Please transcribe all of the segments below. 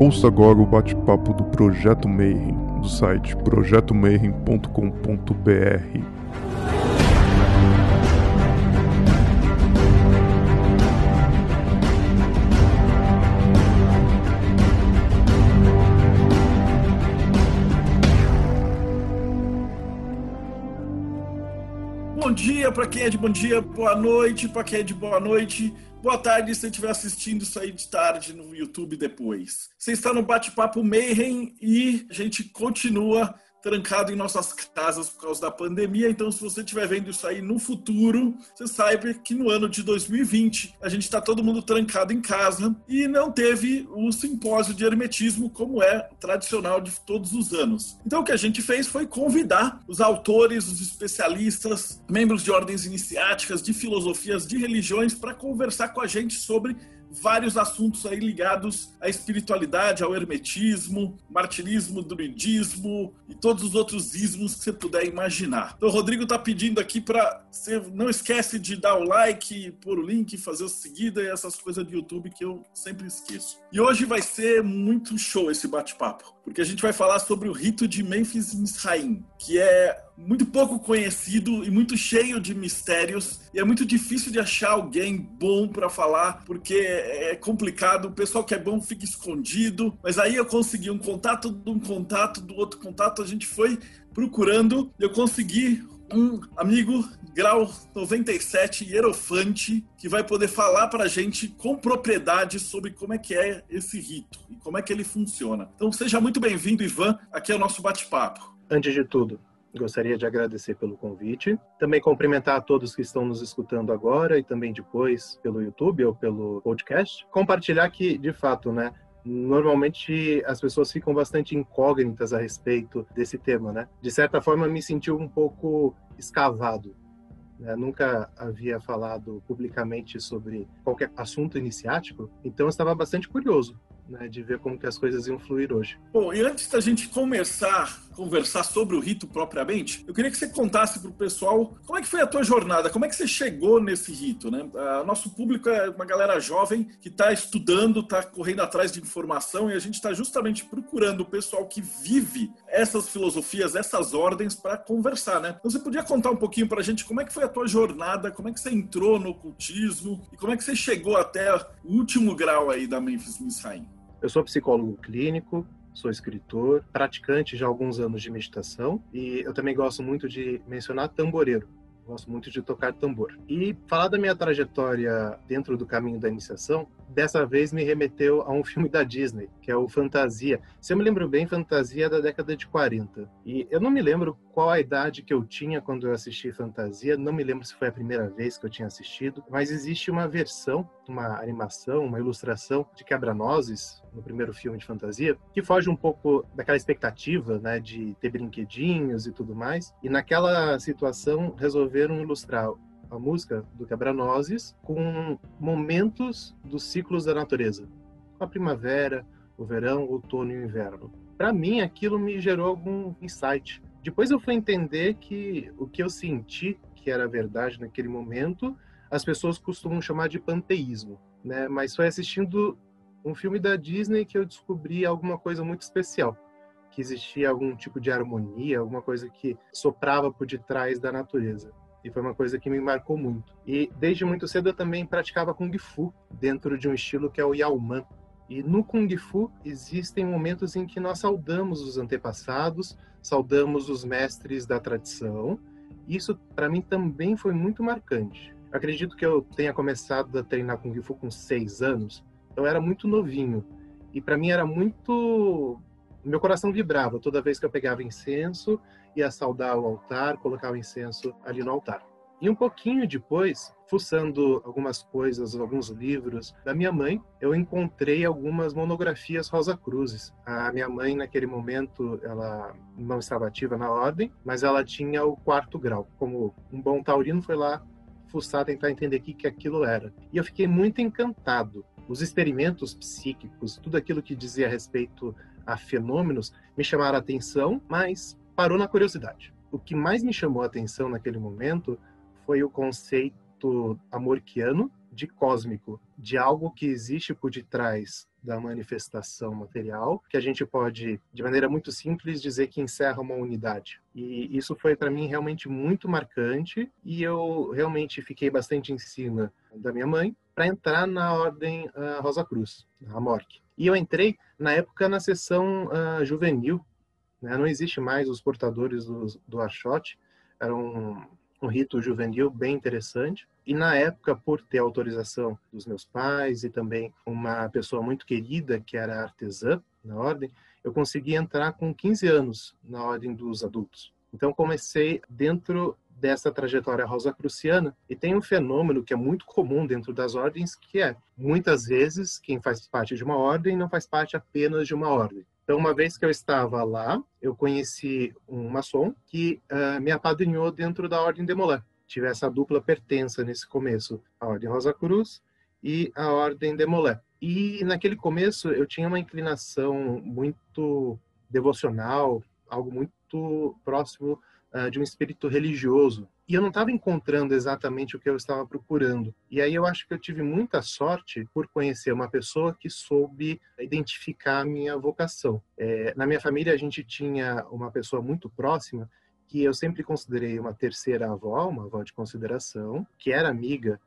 Ouça agora o bate-papo do Projeto Mayhem, do site projetomayhem.com.br. Bom dia para quem é de bom dia, boa noite para quem é de boa noite, boa tarde se você estiver assistindo isso aí de tarde no YouTube depois. Você está no Bate-Papo Mayhem e a gente continua trancado em nossas casas por causa da pandemia. Então, se você estiver vendo isso aí no futuro, você saiba que no ano de 2020 a gente está todo mundo trancado em casa e não teve o simpósio de hermetismo como é tradicional de todos os anos. Então, o que a gente fez foi convidar os autores, os especialistas, membros de ordens iniciáticas, de filosofias, de religiões para conversar com a gente sobre vários assuntos aí ligados à espiritualidade, ao hermetismo, martirismo, druidismo e todos os outros ismos que você puder imaginar. Então o Rodrigo tá pedindo aqui para você não esquece de dar o like, pôr o link, fazer o seguida e essas coisas do YouTube que eu sempre esqueço. E hoje vai ser muito show esse bate-papo, porque a gente vai falar sobre o rito de Memphis Misraim, que é muito pouco conhecido e muito cheio de mistérios. E é muito difícil de achar alguém bom para falar, porque é complicado. O pessoal que é bom fica escondido. Mas aí eu consegui um contato de um contato do outro contato. A gente foi procurando. Eu consegui um amigo grau 97 hierofante que vai poder falar para a gente com propriedade sobre como é que é esse rito e como é que ele funciona. Então seja muito bem-vindo, Ivan. Aqui é o nosso bate-papo. Antes de tudo, Gostaria de agradecer pelo convite. Também cumprimentar a todos que estão nos escutando agora e também depois pelo YouTube ou pelo podcast. Compartilhar que, de fato, né, normalmente as pessoas ficam bastante incógnitas a respeito desse tema, né? De certa forma, me senti um pouco escavado. Né? Nunca havia falado publicamente sobre qualquer assunto iniciático, então eu estava bastante curioso né, de ver como que as coisas iam fluir hoje. Bom, e antes da gente começar a conversar sobre o rito propriamente, eu queria que você contasse para o pessoal como é que foi a tua jornada, como é que você chegou nesse rito, né? Uh, nosso público é uma galera jovem que está estudando, está correndo atrás de informação e a gente está justamente procurando o pessoal que vive essas filosofias, essas ordens para conversar, né? Então você podia contar um pouquinho para a gente como é que foi a tua jornada, como é que você entrou no ocultismo e como é que você chegou até o último grau aí da Memphis Misraim? Eu sou psicólogo clínico, sou escritor, praticante já alguns anos de meditação e eu também gosto muito de mencionar tamboreiro. Gosto muito de tocar tambor. E falar da minha trajetória dentro do caminho da iniciação, dessa vez me remeteu a um filme da Disney, que é o Fantasia. Se eu me lembro bem, Fantasia é da década de 40. E eu não me lembro qual a idade que eu tinha quando eu assisti Fantasia, não me lembro se foi a primeira vez que eu tinha assistido, mas existe uma versão, uma animação, uma ilustração de Quebra-Nozes, no primeiro filme de fantasia, que foge um pouco daquela expectativa, né, de ter brinquedinhos e tudo mais. E naquela situação resolveram ilustrar a música do Quebra-Nozes com momentos dos ciclos da natureza. A primavera, o verão, o outono e o inverno. Para mim, aquilo me gerou algum insight. Depois eu fui entender que o que eu senti que era verdade naquele momento, as pessoas costumam chamar de panteísmo, né? Mas foi assistindo um filme da Disney que eu descobri alguma coisa muito especial, que existia algum tipo de harmonia, alguma coisa que soprava por detrás da natureza. E foi uma coisa que me marcou muito. E desde muito cedo eu também praticava Kung Fu, dentro de um estilo que é o Yaoman. E no Kung Fu existem momentos em que nós saudamos os antepassados, saudamos os mestres da tradição. Isso para mim também foi muito marcante. Acredito que eu tenha começado a treinar Kung Fu com seis anos, então eu era muito novinho. E para mim era muito. Meu coração vibrava toda vez que eu pegava incenso ia saudar o altar, colocar o incenso ali no altar. E um pouquinho depois, fuçando algumas coisas, alguns livros da minha mãe, eu encontrei algumas monografias Rosa Cruzes. A minha mãe, naquele momento, ela não estava ativa na ordem, mas ela tinha o quarto grau. Como um bom taurino, foi lá fuçar, tentar entender o que, que aquilo era. E eu fiquei muito encantado. Os experimentos psíquicos, tudo aquilo que dizia a respeito a fenômenos, me chamaram a atenção, mas parou na curiosidade. O que mais me chamou a atenção naquele momento foi o conceito amorquiano de cósmico, de algo que existe por detrás da manifestação material, que a gente pode, de maneira muito simples, dizer que encerra uma unidade. E isso foi para mim realmente muito marcante e eu realmente fiquei bastante em cima da minha mãe para entrar na ordem uh, Rosa Cruz, a MORC. E eu entrei na época na sessão uh, juvenil, né? não existe mais os portadores do, do era um, um rito juvenil bem interessante. E na época, por ter autorização dos meus pais e também uma pessoa muito querida que era artesã na ordem, eu consegui entrar com 15 anos na ordem dos adultos. Então comecei dentro dessa trajetória rosa-cruciana e tem um fenômeno que é muito comum dentro das ordens, que é muitas vezes quem faz parte de uma ordem não faz parte apenas de uma ordem. Então, uma vez que eu estava lá, eu conheci um maçom que uh, me apadrinhou dentro da Ordem de Molé. Tive essa dupla pertença nesse começo, a Ordem Rosa Cruz e a Ordem de Molé. E naquele começo eu tinha uma inclinação muito devocional, algo muito próximo uh, de um espírito religioso. E eu não estava encontrando exatamente o que eu estava procurando. E aí eu acho que eu tive muita sorte por conhecer uma pessoa que soube identificar a minha vocação. É, na minha família a gente tinha uma pessoa muito próxima que eu sempre considerei uma terceira avó, uma avó de consideração, que era amiga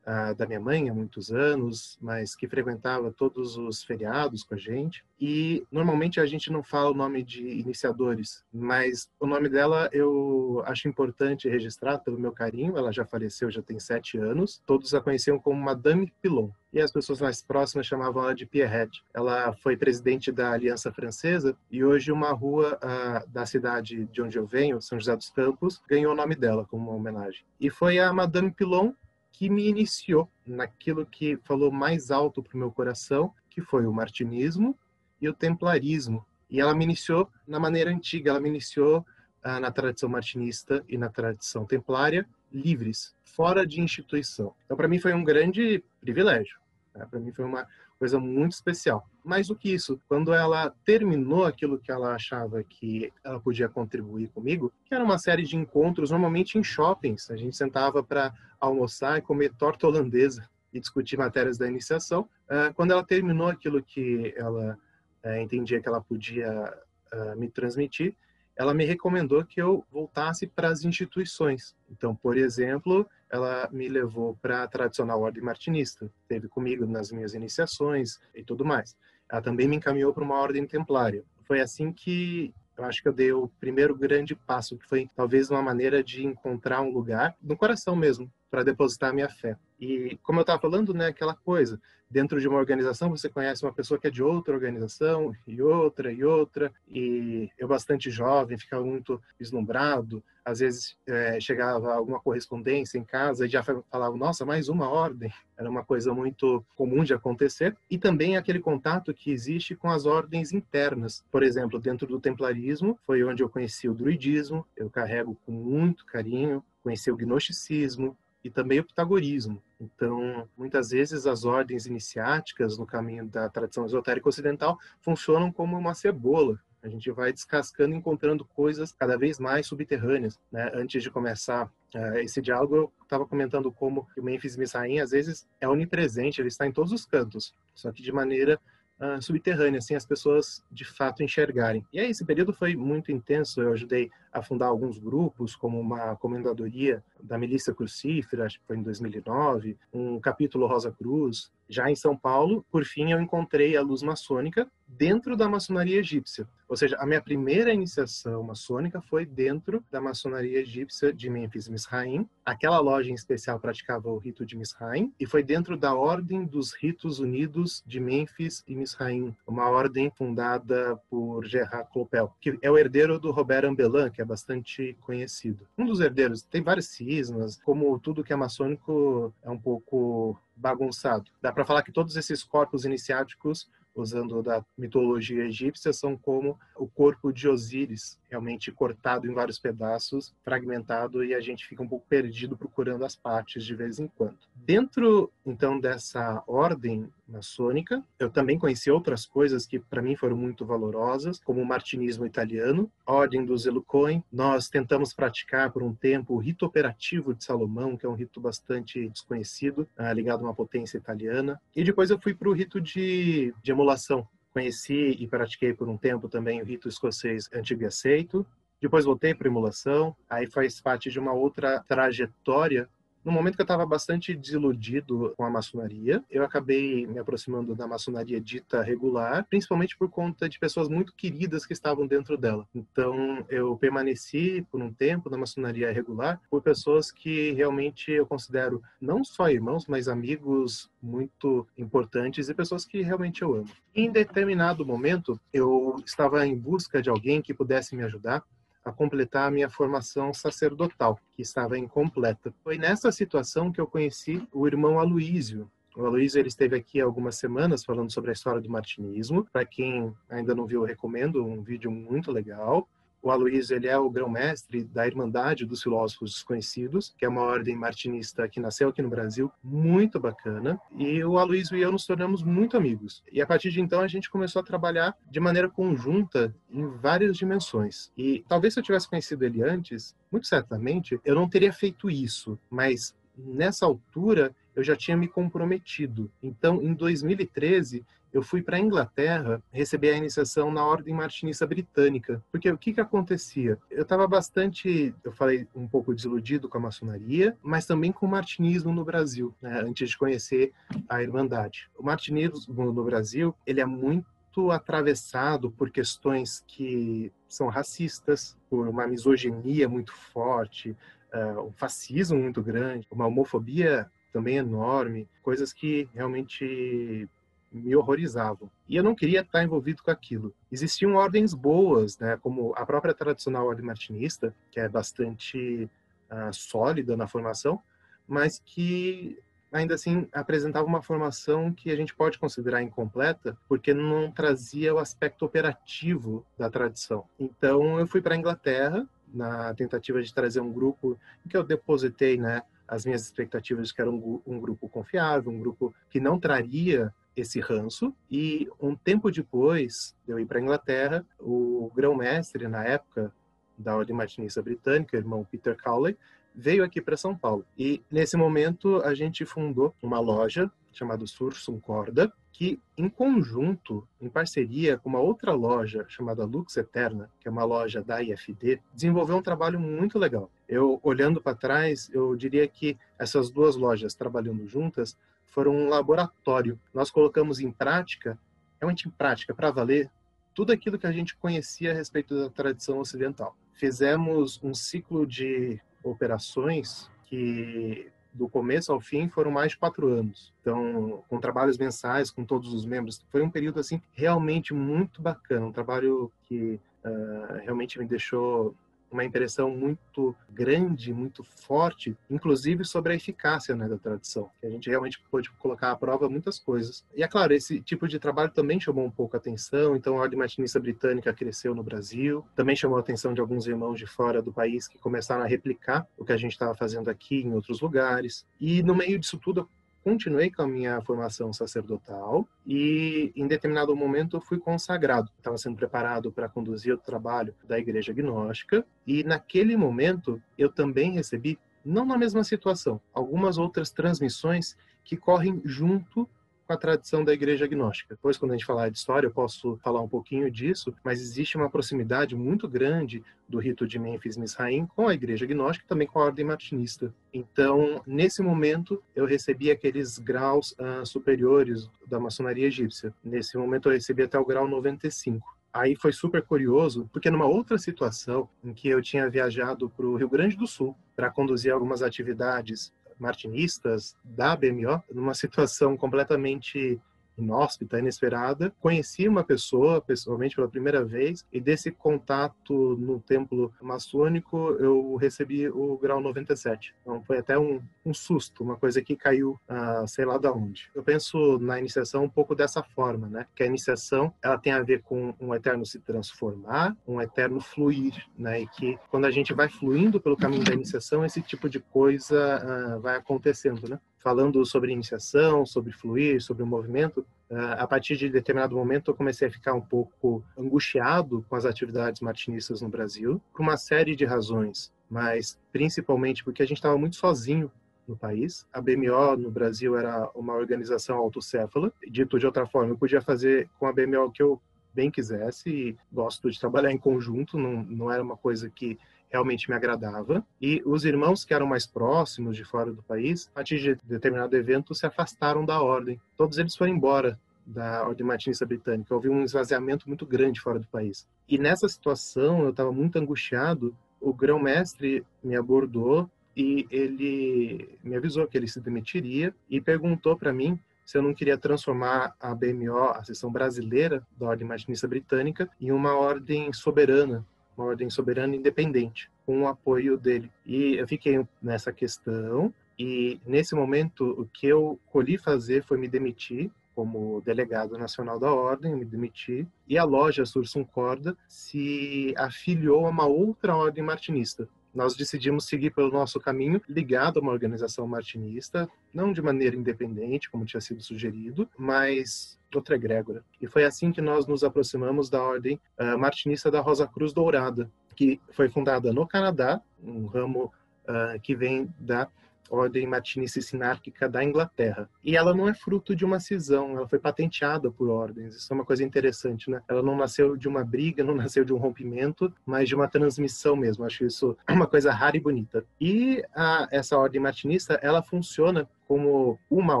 uh, da minha mãe há muitos anos, mas que frequentava todos os feriados com a gente. E normalmente a gente não fala o nome de iniciadores, mas o nome dela eu acho importante registrar pelo meu carinho. Ela já faleceu, já tem sete anos. Todos a conheciam como Madame Pilon. E as pessoas mais próximas chamavam ela de Pierrette. Ela foi presidente da Aliança Francesa e hoje uma rua uh, da cidade de onde eu venho, São José dos Campos, ganhou o nome dela como uma homenagem. E foi a Madame Pilon que me iniciou naquilo que falou mais alto para o meu coração, que foi o martinismo e o templarismo. E ela me iniciou na maneira antiga, ela me iniciou ah, na tradição martinista e na tradição templária, livres, fora de instituição. Então, para mim, foi um grande privilégio. Né? Para mim, foi uma coisa muito especial. Mais do que isso, quando ela terminou aquilo que ela achava que ela podia contribuir comigo, que era uma série de encontros, normalmente em shoppings, a gente sentava para almoçar e comer torta holandesa e discutir matérias da iniciação. Ah, quando ela terminou aquilo que ela eh, entendia que ela podia ah, me transmitir, ela me recomendou que eu voltasse para as instituições. Então, por exemplo, ela me levou para a tradicional ordem martinista, teve comigo nas minhas iniciações e tudo mais. Ela também me encaminhou para uma ordem templária. Foi assim que eu acho que eu dei o primeiro grande passo, que foi talvez uma maneira de encontrar um lugar no coração mesmo, para depositar a minha fé. E como eu estava falando, né, aquela coisa, dentro de uma organização você conhece uma pessoa que é de outra organização e outra e outra, e eu bastante jovem, ficava muito vislumbrado, às vezes é, chegava alguma correspondência em casa e já falava, nossa, mais uma ordem. Era uma coisa muito comum de acontecer. E também aquele contato que existe com as ordens internas. Por exemplo, dentro do templarismo, foi onde eu conheci o druidismo, eu carrego com muito carinho, conheci o gnosticismo, e também o pitagorismo. Então, muitas vezes as ordens iniciáticas no caminho da tradição esotérica ocidental funcionam como uma cebola. A gente vai descascando, encontrando coisas cada vez mais subterrâneas. Né? Antes de começar uh, esse diálogo, eu estava comentando como o Memphis Missraim, às vezes, é onipresente, ele está em todos os cantos, só que de maneira uh, subterrânea, sem as pessoas de fato enxergarem. E aí, esse período foi muito intenso. Eu ajudei a fundar alguns grupos, como uma comendadoria da Milícia Crucífera, acho que foi em 2009, um capítulo Rosa Cruz. Já em São Paulo, por fim, eu encontrei a luz maçônica dentro da maçonaria egípcia. Ou seja, a minha primeira iniciação maçônica foi dentro da maçonaria egípcia de Memphis Misraim. Aquela loja em especial praticava o rito de Misraim e foi dentro da Ordem dos Ritos Unidos de Memphis e Misraim, uma ordem fundada por Gerard Clopel, que é o herdeiro do Robert Ambelin, que é bastante conhecido. Um dos herdeiros, tem vários cismas, como tudo que é maçônico é um pouco bagunçado. Dá para falar que todos esses corpos iniciáticos usando da mitologia egípcia, são como o corpo de Osíris, realmente cortado em vários pedaços, fragmentado e a gente fica um pouco perdido procurando as partes de vez em quando. Dentro então dessa ordem maçônica, eu também conheci outras coisas que para mim foram muito valorosas, como o martinismo italiano, a ordem dos Elucoin. Nós tentamos praticar por um tempo o rito operativo de Salomão, que é um rito bastante desconhecido, ah, ligado a uma potência italiana. E depois eu fui para o rito de, de emulação, Conheci e pratiquei por um tempo também o rito escocês antigo e aceito. Depois voltei para emulação, aí faz parte de uma outra trajetória no momento que eu estava bastante desiludido com a maçonaria, eu acabei me aproximando da maçonaria dita regular, principalmente por conta de pessoas muito queridas que estavam dentro dela. Então, eu permaneci por um tempo na maçonaria regular por pessoas que realmente eu considero não só irmãos, mas amigos muito importantes e pessoas que realmente eu amo. Em determinado momento, eu estava em busca de alguém que pudesse me ajudar a completar a minha formação sacerdotal, que estava incompleta. Foi nessa situação que eu conheci o irmão Aloísio. O Aloísio ele esteve aqui algumas semanas falando sobre a história do martinismo. Para quem ainda não viu, eu recomendo um vídeo muito legal. O Aloysio ele é o grão-mestre da Irmandade dos Filósofos Desconhecidos, que é uma ordem martinista que nasceu aqui no Brasil, muito bacana. E o Aloysio e eu nos tornamos muito amigos. E a partir de então a gente começou a trabalhar de maneira conjunta em várias dimensões. E talvez se eu tivesse conhecido ele antes, muito certamente eu não teria feito isso, mas nessa altura eu já tinha me comprometido. Então, em 2013, eu fui para a Inglaterra receber a iniciação na Ordem Martinista Britânica. Porque o que, que acontecia? Eu estava bastante, eu falei, um pouco desiludido com a maçonaria, mas também com o martinismo no Brasil, né, antes de conhecer a Irmandade. O martinismo no Brasil, ele é muito atravessado por questões que são racistas, por uma misoginia muito forte, uh, um fascismo muito grande, uma homofobia também enorme, coisas que realmente me horrorizavam. E eu não queria estar envolvido com aquilo. Existiam ordens boas, né, como a própria tradicional ordem martinista, que é bastante uh, sólida na formação, mas que ainda assim apresentava uma formação que a gente pode considerar incompleta, porque não trazia o aspecto operativo da tradição. Então eu fui para a Inglaterra na tentativa de trazer um grupo em que eu depositei, né, as minhas expectativas de que era um, um grupo confiável, um grupo que não traria esse ranço e um tempo depois de eu ir para a Inglaterra, o grão-mestre na época da Ordem Martinista Britânica, irmão Peter Cowley, veio aqui para São Paulo. E nesse momento a gente fundou uma loja chamada Sursum Corda, que em conjunto, em parceria com uma outra loja chamada Lux Eterna, que é uma loja da IFD, desenvolveu um trabalho muito legal. Eu olhando para trás, eu diria que essas duas lojas trabalhando juntas foram um laboratório. Nós colocamos em prática, realmente em prática, para valer, tudo aquilo que a gente conhecia a respeito da tradição ocidental. Fizemos um ciclo de operações que do começo ao fim foram mais de quatro anos. Então, com trabalhos mensais com todos os membros, foi um período assim realmente muito bacana, um trabalho que uh, realmente me deixou uma impressão muito grande, muito forte, inclusive sobre a eficácia né, da tradição. Que a gente realmente pôde colocar à prova muitas coisas. E é claro, esse tipo de trabalho também chamou um pouco a atenção, então a Ordem Martinista Britânica cresceu no Brasil, também chamou a atenção de alguns irmãos de fora do país que começaram a replicar o que a gente estava fazendo aqui em outros lugares. E no meio disso tudo, continuei com a minha formação sacerdotal e, em determinado momento, eu fui consagrado. Estava sendo preparado para conduzir o trabalho da Igreja Gnóstica e, naquele momento, eu também recebi, não na mesma situação, algumas outras transmissões que correm junto com a tradição da igreja agnóstica. Depois, quando a gente falar de história, eu posso falar um pouquinho disso, mas existe uma proximidade muito grande do rito de Memphis Misraim com a igreja agnóstica e também com a ordem martinista. Então, nesse momento, eu recebi aqueles graus uh, superiores da maçonaria egípcia. Nesse momento, eu recebi até o grau 95 aí foi super curioso, porque numa outra situação em que eu tinha viajado para o Rio Grande do Sul para conduzir algumas atividades martinistas da BMO numa situação completamente inóspita, inesperada, conheci uma pessoa pessoalmente pela primeira vez e desse contato no templo maçônico eu recebi o grau 97. Então foi até um, um susto, uma coisa que caiu, ah, sei lá da onde. Eu penso na iniciação um pouco dessa forma, né? Que a iniciação ela tem a ver com um eterno se transformar, um eterno fluir, né? E que quando a gente vai fluindo pelo caminho da iniciação, esse tipo de coisa ah, vai acontecendo, né? Falando sobre iniciação, sobre fluir, sobre o movimento, ah, a partir de determinado momento eu comecei a ficar um pouco angustiado com as atividades martinistas no Brasil, por uma série de razões, mas principalmente porque a gente estava muito sozinho no país. A BMO no Brasil era uma organização autocéfala, dito de outra forma, eu podia fazer com a BMO o que eu bem quisesse e gosto de trabalhar em conjunto, não, não era uma coisa que realmente me agradava. E os irmãos que eram mais próximos de fora do país, a partir de determinado evento, se afastaram da ordem. Todos eles foram embora da Ordem Martinista Britânica. Houve um esvaziamento muito grande fora do país. E nessa situação, eu estava muito angustiado. O grão-mestre me abordou e ele me avisou que ele se demitiria e perguntou para mim se eu não queria transformar a BMO, a seção brasileira da Ordem Martinista Britânica, em uma ordem soberana uma ordem soberana independente, com o apoio dele. E eu fiquei nessa questão, e nesse momento o que eu colhi fazer foi me demitir como delegado nacional da ordem, me demiti, e a loja Sursum Corda se afiliou a uma outra ordem martinista, nós decidimos seguir pelo nosso caminho ligado a uma organização martinista, não de maneira independente, como tinha sido sugerido, mas outra egrégora. E foi assim que nós nos aproximamos da ordem uh, martinista da Rosa Cruz Dourada, que foi fundada no Canadá, um ramo uh, que vem da Ordem Martinista Sinárquica da Inglaterra. E ela não é fruto de uma cisão, ela foi patenteada por ordens. Isso é uma coisa interessante, né? Ela não nasceu de uma briga, não nasceu de um rompimento, mas de uma transmissão mesmo. Acho isso uma coisa rara e bonita. E a, essa ordem martinista, ela funciona como uma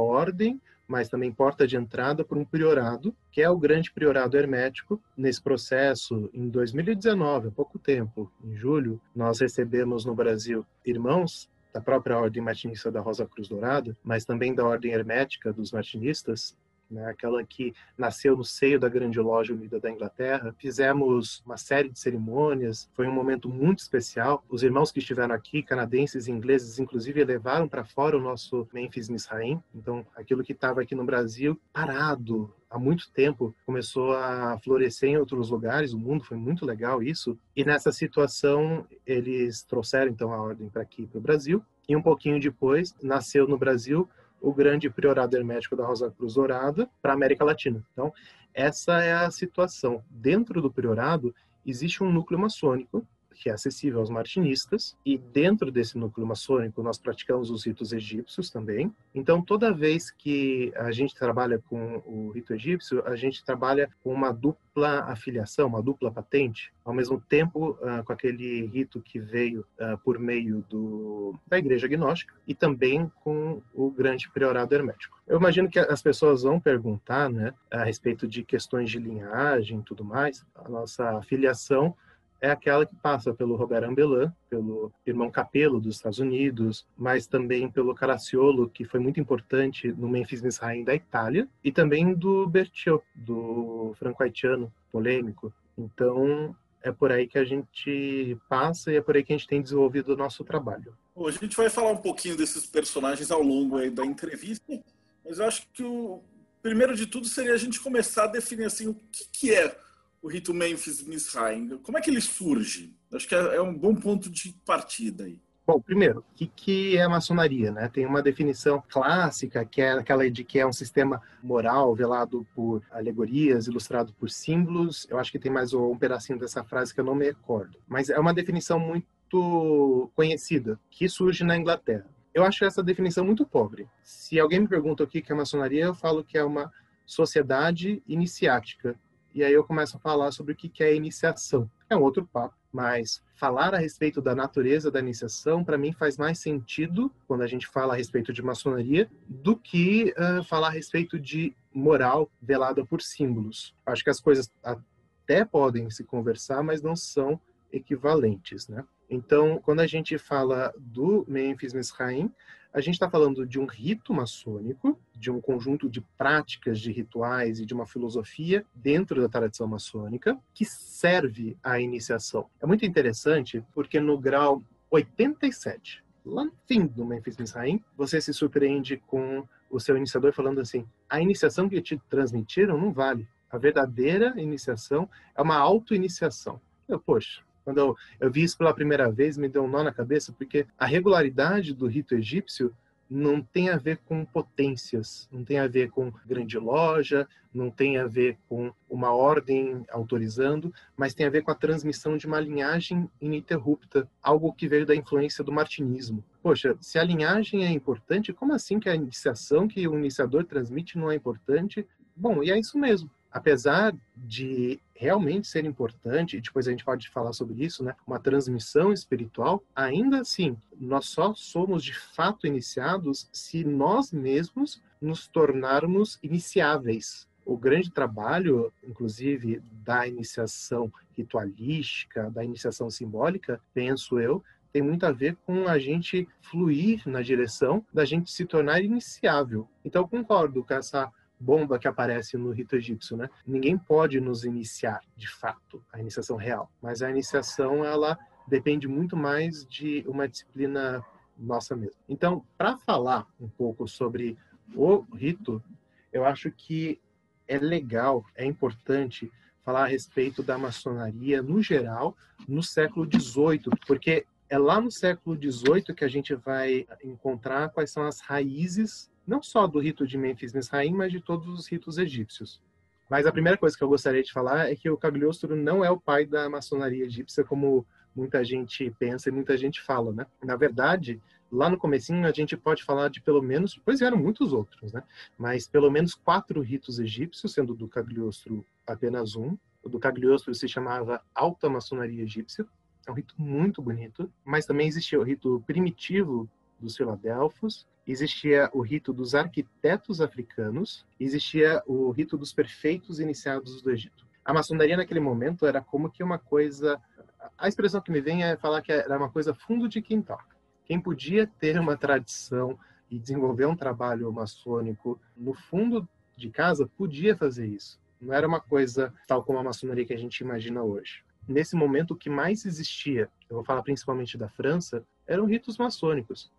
ordem mas também porta de entrada para um priorado, que é o grande priorado hermético. Nesse processo, em 2019, há pouco tempo, em julho, nós recebemos no Brasil irmãos da própria Ordem Martinista da Rosa Cruz Dourada, mas também da Ordem Hermética dos Martinistas, né, aquela que nasceu no seio da Grande Loja Unida da Inglaterra. Fizemos uma série de cerimônias, foi um momento muito especial. Os irmãos que estiveram aqui, canadenses e ingleses, inclusive, levaram para fora o nosso Memphis Misraim. Então, aquilo que estava aqui no Brasil, parado, há muito tempo começou a florescer em outros lugares, o mundo foi muito legal isso. E nessa situação eles trouxeram então a ordem para aqui para o Brasil. E um pouquinho depois nasceu no Brasil o grande priorado hermético da Rosa Cruz Dourada para a América Latina. Então, essa é a situação. Dentro do priorado existe um núcleo maçônico que é acessível aos martinistas, e dentro desse núcleo maçônico nós praticamos os ritos egípcios também. Então, toda vez que a gente trabalha com o rito egípcio, a gente trabalha com uma dupla afiliação, uma dupla patente, ao mesmo tempo uh, com aquele rito que veio uh, por meio do, da Igreja Gnóstica e também com o grande priorado hermético. Eu imagino que as pessoas vão perguntar né, a respeito de questões de linhagem e tudo mais. A nossa afiliação é aquela que passa pelo Robert Ambelin, pelo irmão Capello dos Estados Unidos, mas também pelo Caracciolo, que foi muito importante no Memphis Misraim da Itália, e também do Bertiot, do franco-haitiano polêmico. Então, é por aí que a gente passa e é por aí que a gente tem desenvolvido o nosso trabalho. Bom, a gente vai falar um pouquinho desses personagens ao longo da entrevista, mas eu acho que o primeiro de tudo seria a gente começar a definir assim o que, que é o rito Memphis-Misraim? Como é que ele surge? Acho que é, é um bom ponto de partida aí. Bom, primeiro, o que, que é maçonaria? Né? Tem uma definição clássica, que é aquela de que é um sistema moral velado por alegorias, ilustrado por símbolos. Eu acho que tem mais um pedacinho dessa frase que eu não me recordo. Mas é uma definição muito conhecida, que surge na Inglaterra. Eu acho essa definição muito pobre. Se alguém me pergunta o que é maçonaria, eu falo que é uma sociedade iniciática e aí eu começo a falar sobre o que é iniciação. É um outro papo, mas falar a respeito da natureza da iniciação, para mim, faz mais sentido quando a gente fala a respeito de maçonaria do que uh, falar a respeito de moral velada por símbolos. Acho que as coisas até podem se conversar, mas não são equivalentes, né? Então, quando a gente fala do Memphis Mesraim, a gente está falando de um rito maçônico, de um conjunto de práticas, de rituais e de uma filosofia dentro da tradição maçônica que serve à iniciação. É muito interessante porque no grau 87, lá no fim do Memphis Mizraim, você se surpreende com o seu iniciador falando assim: a iniciação que te transmitiram não vale. A verdadeira iniciação é uma auto-iniciação. Poxa, quando eu, eu vi isso pela primeira vez, me deu um nó na cabeça, porque a regularidade do rito egípcio não tem a ver com potências, não tem a ver com grande loja, não tem a ver com uma ordem autorizando, mas tem a ver com a transmissão de uma linhagem ininterrupta, algo que veio da influência do martinismo. Poxa, se a linhagem é importante, como assim que a iniciação que o iniciador transmite não é importante? Bom, e é isso mesmo apesar de realmente ser importante, e depois a gente pode falar sobre isso, né, uma transmissão espiritual, ainda assim, nós só somos de fato iniciados se nós mesmos nos tornarmos iniciáveis. O grande trabalho, inclusive, da iniciação ritualística, da iniciação simbólica, penso eu, tem muito a ver com a gente fluir na direção da gente se tornar iniciável. Então, concordo com essa bomba que aparece no rito egípcio, né? Ninguém pode nos iniciar, de fato, a iniciação real, mas a iniciação ela depende muito mais de uma disciplina nossa mesmo. Então, para falar um pouco sobre o rito, eu acho que é legal, é importante falar a respeito da maçonaria no geral no século XVIII, porque é lá no século XVIII que a gente vai encontrar quais são as raízes não só do rito de Memphis Misraim, mas de todos os ritos egípcios. Mas a primeira coisa que eu gostaria de falar é que o Cagliostro não é o pai da maçonaria egípcia, como muita gente pensa e muita gente fala, né? Na verdade, lá no comecinho a gente pode falar de pelo menos, pois eram muitos outros, né? Mas pelo menos quatro ritos egípcios, sendo do Cagliostro apenas um. O do Cagliostro se chamava Alta Maçonaria Egípcia. É um rito muito bonito, mas também existia o rito primitivo dos Filadelfos, existia o rito dos arquitetos africanos, existia o rito dos perfeitos iniciados do Egito. A maçonaria naquele momento era como que uma coisa, a expressão que me vem é falar que era uma coisa fundo de quintal. Quem podia ter uma tradição e desenvolver um trabalho maçônico no fundo de casa podia fazer isso. Não era uma coisa tal como a maçonaria que a gente imagina hoje. Nesse momento, o que mais existia, eu vou falar principalmente da França, eram ritos maçônicos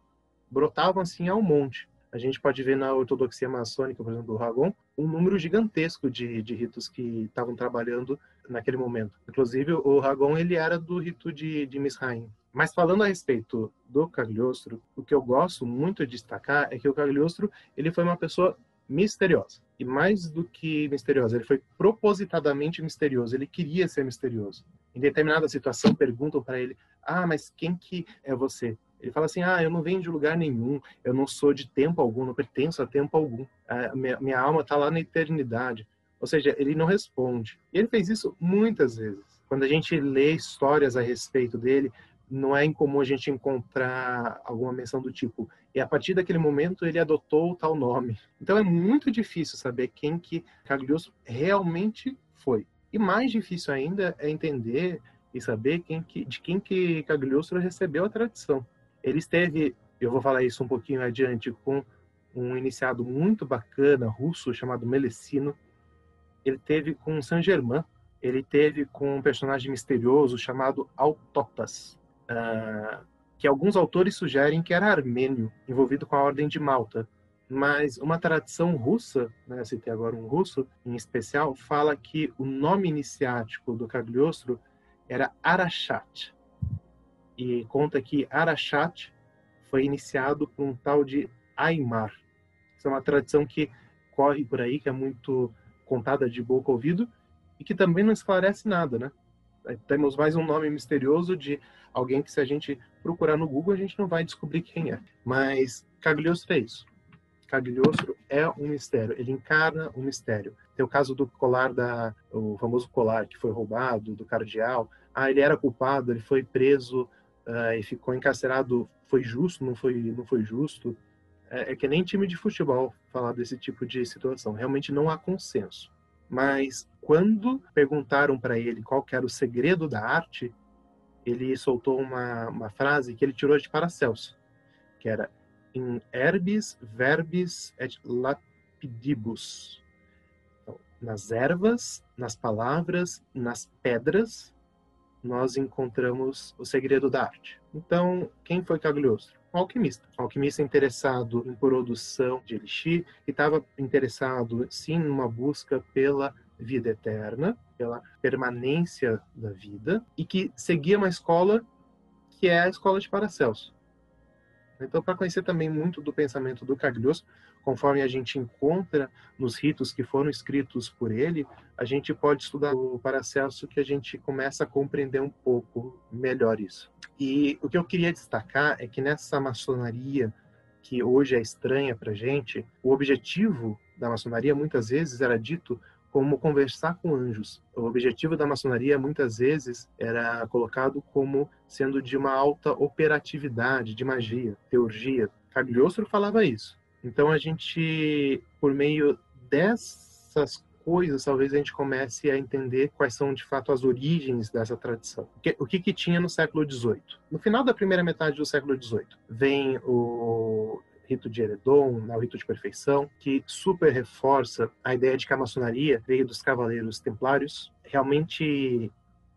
brotavam assim ao monte. A gente pode ver na ortodoxia maçônica, por exemplo, do Ragon, um número gigantesco de, de ritos que estavam trabalhando naquele momento. Inclusive, o Ragon ele era do rito de, de Misraim. Mas falando a respeito do Cagliostro, o que eu gosto muito de destacar é que o Cagliostro ele foi uma pessoa misteriosa. E mais do que misteriosa, ele foi propositadamente misterioso. Ele queria ser misterioso. Em determinada situação, perguntam para ele: Ah, mas quem que é você? Ele fala assim: ah, eu não venho de lugar nenhum, eu não sou de tempo algum, não pertenço a tempo algum. A minha, minha alma está lá na eternidade. Ou seja, ele não responde. E ele fez isso muitas vezes. Quando a gente lê histórias a respeito dele, não é incomum a gente encontrar alguma menção do tipo e a partir daquele momento ele adotou tal nome. Então é muito difícil saber quem que Cagliostro realmente foi. E mais difícil ainda é entender e saber quem que, de quem que Cagliostro recebeu a tradição. Ele esteve, eu vou falar isso um pouquinho adiante, com um iniciado muito bacana russo chamado Melecino. Ele teve com Saint Germain, ele teve com um personagem misterioso chamado Autotas, uh, que alguns autores sugerem que era armênio, envolvido com a Ordem de Malta. Mas uma tradição russa, né, citei agora um russo em especial, fala que o nome iniciático do Cagliostro era Arashat, e conta que Arashat foi iniciado por um tal de Aymar. Essa é uma tradição que corre por aí, que é muito contada de boca ouvido e que também não esclarece nada, né? Temos mais um nome misterioso de alguém que se a gente procurar no Google a gente não vai descobrir quem é. Mas Cagliostro é isso. Cagliostro é um mistério, ele encarna um mistério. Tem o caso do colar da o famoso colar que foi roubado do cardeal. Ah, ele era culpado, ele foi preso uh, e ficou encarcerado foi justo, não foi, não foi justo. É, é, que nem time de futebol falar desse tipo de situação. Realmente não há consenso. Mas quando perguntaram para ele qual era o segredo da arte, ele soltou uma, uma frase que ele tirou de Paracelso, que era in herbis verbis et lapidibus. Então, nas ervas, nas palavras, nas pedras, nós encontramos o segredo da arte. Então, quem foi Cagliostro? Um alquimista. Um alquimista interessado em produção de elixir, que estava interessado, sim, numa busca pela vida eterna, pela permanência da vida, e que seguia uma escola que é a escola de Paracelso. Então, para conhecer também muito do pensamento do Cagliostro, conforme a gente encontra nos ritos que foram escritos por ele, a gente pode estudar o Paracelso que a gente começa a compreender um pouco melhor isso. E o que eu queria destacar é que nessa maçonaria que hoje é estranha para gente, o objetivo da maçonaria muitas vezes era dito como conversar com anjos. O objetivo da maçonaria muitas vezes era colocado como sendo de uma alta operatividade, de magia, teurgia. Cagliostro falava isso. Então a gente, por meio dessas coisas, talvez a gente comece a entender quais são de fato as origens dessa tradição. O que, que tinha no século XVIII? No final da primeira metade do século XVIII, vem o rito de Eredon, né, o rito de perfeição, que super reforça a ideia de que a maçonaria veio dos cavaleiros templários, realmente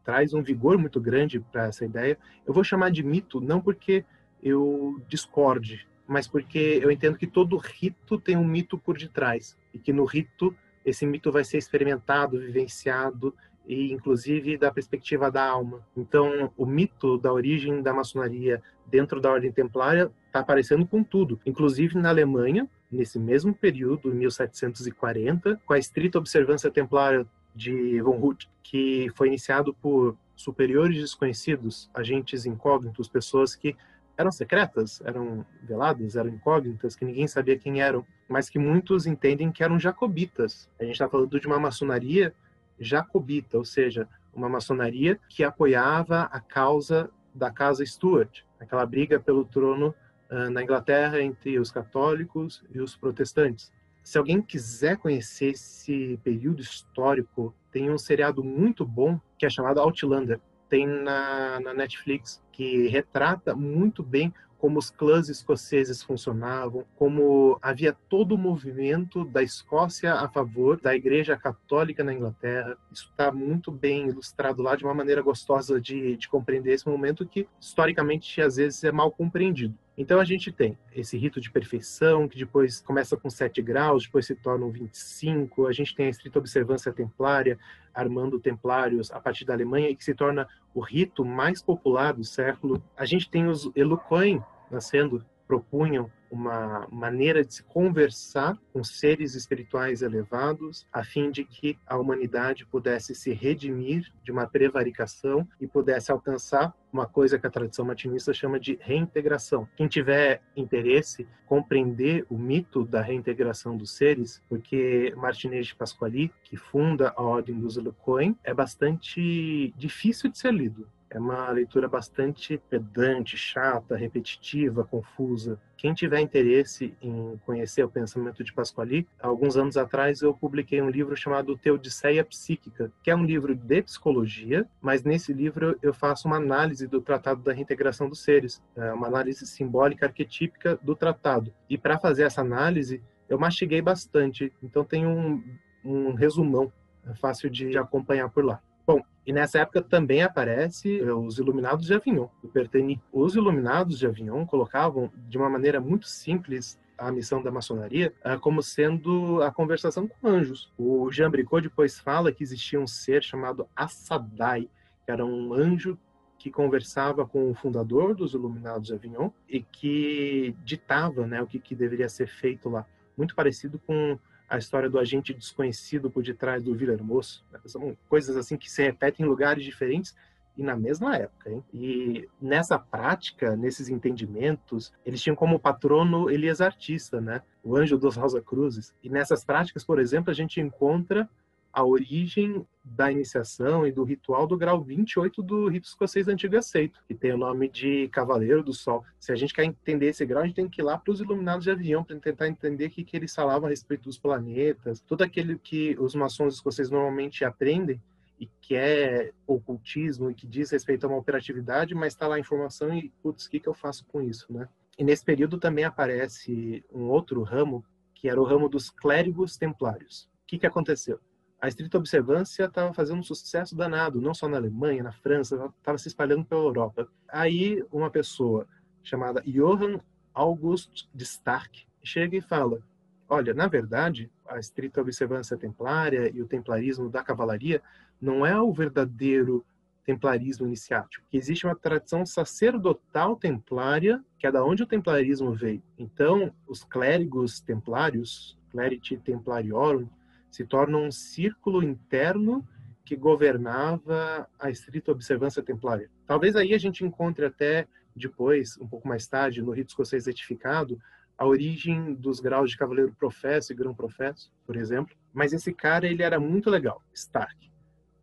traz um vigor muito grande para essa ideia. Eu vou chamar de mito não porque eu discorde, mas porque eu entendo que todo rito tem um mito por detrás e que no rito esse mito vai ser experimentado, vivenciado e inclusive da perspectiva da alma. Então, o mito da origem da maçonaria dentro da ordem templária está aparecendo com tudo, inclusive na Alemanha, nesse mesmo período, 1740, com a estrita observância templária de von Huth, que foi iniciado por superiores desconhecidos, agentes incógnitos, pessoas que eram secretas, eram veladas, eram incógnitas, que ninguém sabia quem eram, mas que muitos entendem que eram jacobitas. A gente está falando de uma maçonaria jacobita, ou seja, uma maçonaria que apoiava a causa da casa Stuart, aquela briga pelo trono uh, na Inglaterra entre os católicos e os protestantes. Se alguém quiser conhecer esse período histórico, tem um seriado muito bom que é chamado Outlander. Tem na, na Netflix, que retrata muito bem como os clãs escoceses funcionavam, como havia todo o movimento da Escócia a favor da Igreja Católica na Inglaterra. Isso está muito bem ilustrado lá de uma maneira gostosa de, de compreender esse momento que, historicamente, às vezes é mal compreendido. Então a gente tem esse rito de perfeição, que depois começa com 7 graus, depois se tornam 25. A gente tem a estrita observância templária, armando templários a partir da Alemanha, e que se torna o rito mais popular do século. A gente tem os Elucoin nascendo, propunham uma maneira de se conversar com seres espirituais elevados, a fim de que a humanidade pudesse se redimir de uma prevaricação e pudesse alcançar uma coisa que a tradição matinista chama de reintegração. Quem tiver interesse compreender o mito da reintegração dos seres, porque Martinez de Pasquali, que funda a Ordem dos Lecoin, é bastante difícil de ser lido. É uma leitura bastante pedante, chata, repetitiva, confusa. Quem tiver interesse em conhecer o pensamento de Pasquali, alguns anos atrás eu publiquei um livro chamado Teodiceia Psíquica, que é um livro de psicologia, mas nesse livro eu faço uma análise do Tratado da Reintegração dos Seres, é uma análise simbólica arquetípica do tratado. E para fazer essa análise, eu mastiguei bastante, então tem um, um resumão é fácil de acompanhar por lá. Bom, e nessa época também aparece eh, os Iluminados de Avignon, do Perteni. Os Iluminados de Avignon colocavam de uma maneira muito simples a missão da maçonaria eh, como sendo a conversação com anjos. O Jean Bricot depois fala que existia um ser chamado Assadai, que era um anjo que conversava com o fundador dos Iluminados de Avignon e que ditava né, o que, que deveria ser feito lá. Muito parecido com a história do agente desconhecido por detrás do Vilahermoso. Né? São coisas assim que se repetem em lugares diferentes e na mesma época. Hein? E nessa prática, nesses entendimentos, eles tinham como patrono Elias Artista, né? o anjo dos Rosa Cruzes. E nessas práticas, por exemplo, a gente encontra a origem da iniciação e do ritual do grau 28 do rito escocês antigo aceito, que tem o nome de Cavaleiro do Sol. Se a gente quer entender esse grau, a gente tem que ir lá para os iluminados de avião para tentar entender o que, que eles falavam a respeito dos planetas, tudo aquilo que os maçons escoceses normalmente aprendem e que é ocultismo e que diz respeito a uma operatividade, mas está lá a informação e, putz, o que, que eu faço com isso, né? E nesse período também aparece um outro ramo que era o ramo dos clérigos templários. O que, que aconteceu? A estrita observância estava fazendo um sucesso danado, não só na Alemanha, na França, estava se espalhando pela Europa. Aí uma pessoa chamada Johann August de Stark chega e fala: Olha, na verdade, a estrita observância templária e o templarismo da cavalaria não é o verdadeiro templarismo iniciático, existe uma tradição sacerdotal templária, que é da onde o templarismo veio. Então, os clérigos templários, cleriti templariorum, se tornam um círculo interno que governava a estrita observância templária. Talvez aí a gente encontre até depois, um pouco mais tarde, no rito escocês retificado, a origem dos graus de cavaleiro professo e grão professo, por exemplo. Mas esse cara, ele era muito legal, Stark.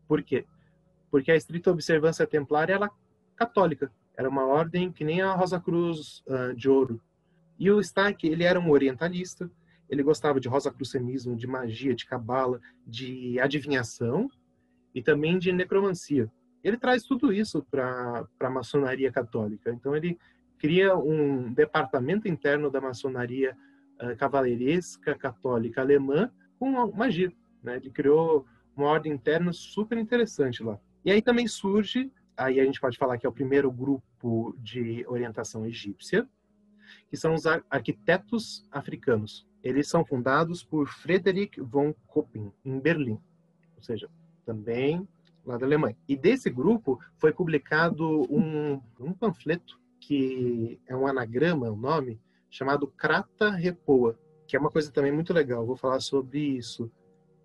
Por quê? porque a estrita observância templária era católica, era uma ordem que nem a Rosa Cruz uh, de Ouro. E o Stark, ele era um orientalista, ele gostava de rosacrucianismo, de magia, de cabala, de adivinhação e também de necromancia. Ele traz tudo isso para a maçonaria católica. Então ele cria um departamento interno da maçonaria uh, cavaleiresca católica alemã com magia. Né? Ele criou uma ordem interna super interessante lá. E aí também surge, aí a gente pode falar que é o primeiro grupo de orientação egípcia, que são os arquitetos africanos. Eles são fundados por Frederick von Koppen, em Berlim, ou seja, também lá da Alemanha. E desse grupo foi publicado um, um panfleto, que é um anagrama, o um nome, chamado Crata Repoa, que é uma coisa também muito legal, vou falar sobre isso.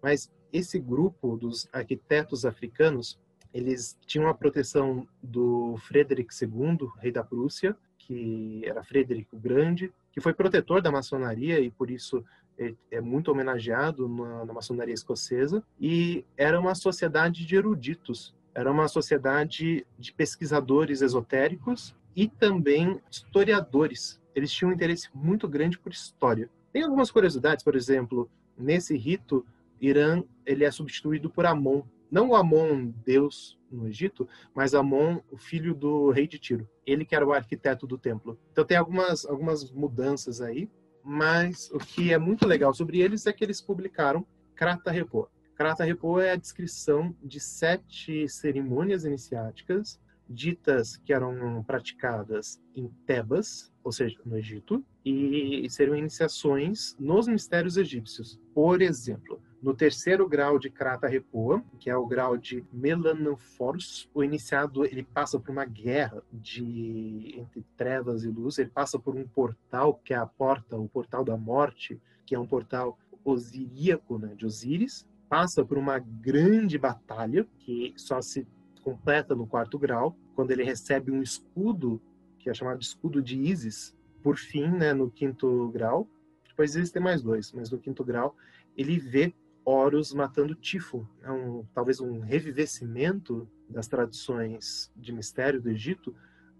Mas esse grupo dos arquitetos africanos eles tinham a proteção do Frederick II, rei da Prússia, que era Frederick o Grande, que foi protetor da maçonaria e por isso é, é muito homenageado na, na maçonaria escocesa. E era uma sociedade de eruditos, era uma sociedade de pesquisadores esotéricos e também historiadores. Eles tinham um interesse muito grande por história. Tem algumas curiosidades, por exemplo, nesse rito, Irã ele é substituído por Amon, não Amon, Deus no Egito, mas Amon, o filho do rei de Tiro. Ele que era o arquiteto do templo. Então tem algumas, algumas mudanças aí, mas o que é muito legal sobre eles é que eles publicaram Krata Repo. Krata Repo é a descrição de sete cerimônias iniciáticas ditas que eram praticadas em Tebas, ou seja, no Egito, e seriam iniciações nos mistérios egípcios. Por exemplo, no terceiro grau de Krata Repoa, que é o grau de Melanophorus, o iniciado ele passa por uma guerra de entre trevas e luz, ele passa por um portal que é a porta, o portal da morte, que é um portal osiríaco, né, de Osíris, passa por uma grande batalha que só se completa no quarto grau, quando ele recebe um escudo que é chamado de escudo de Isis, por fim, né, no quinto grau. Depois existem mais dois, mas no quinto grau ele vê Horus matando Tifo. É um, talvez um revivecimento das tradições de mistério do Egito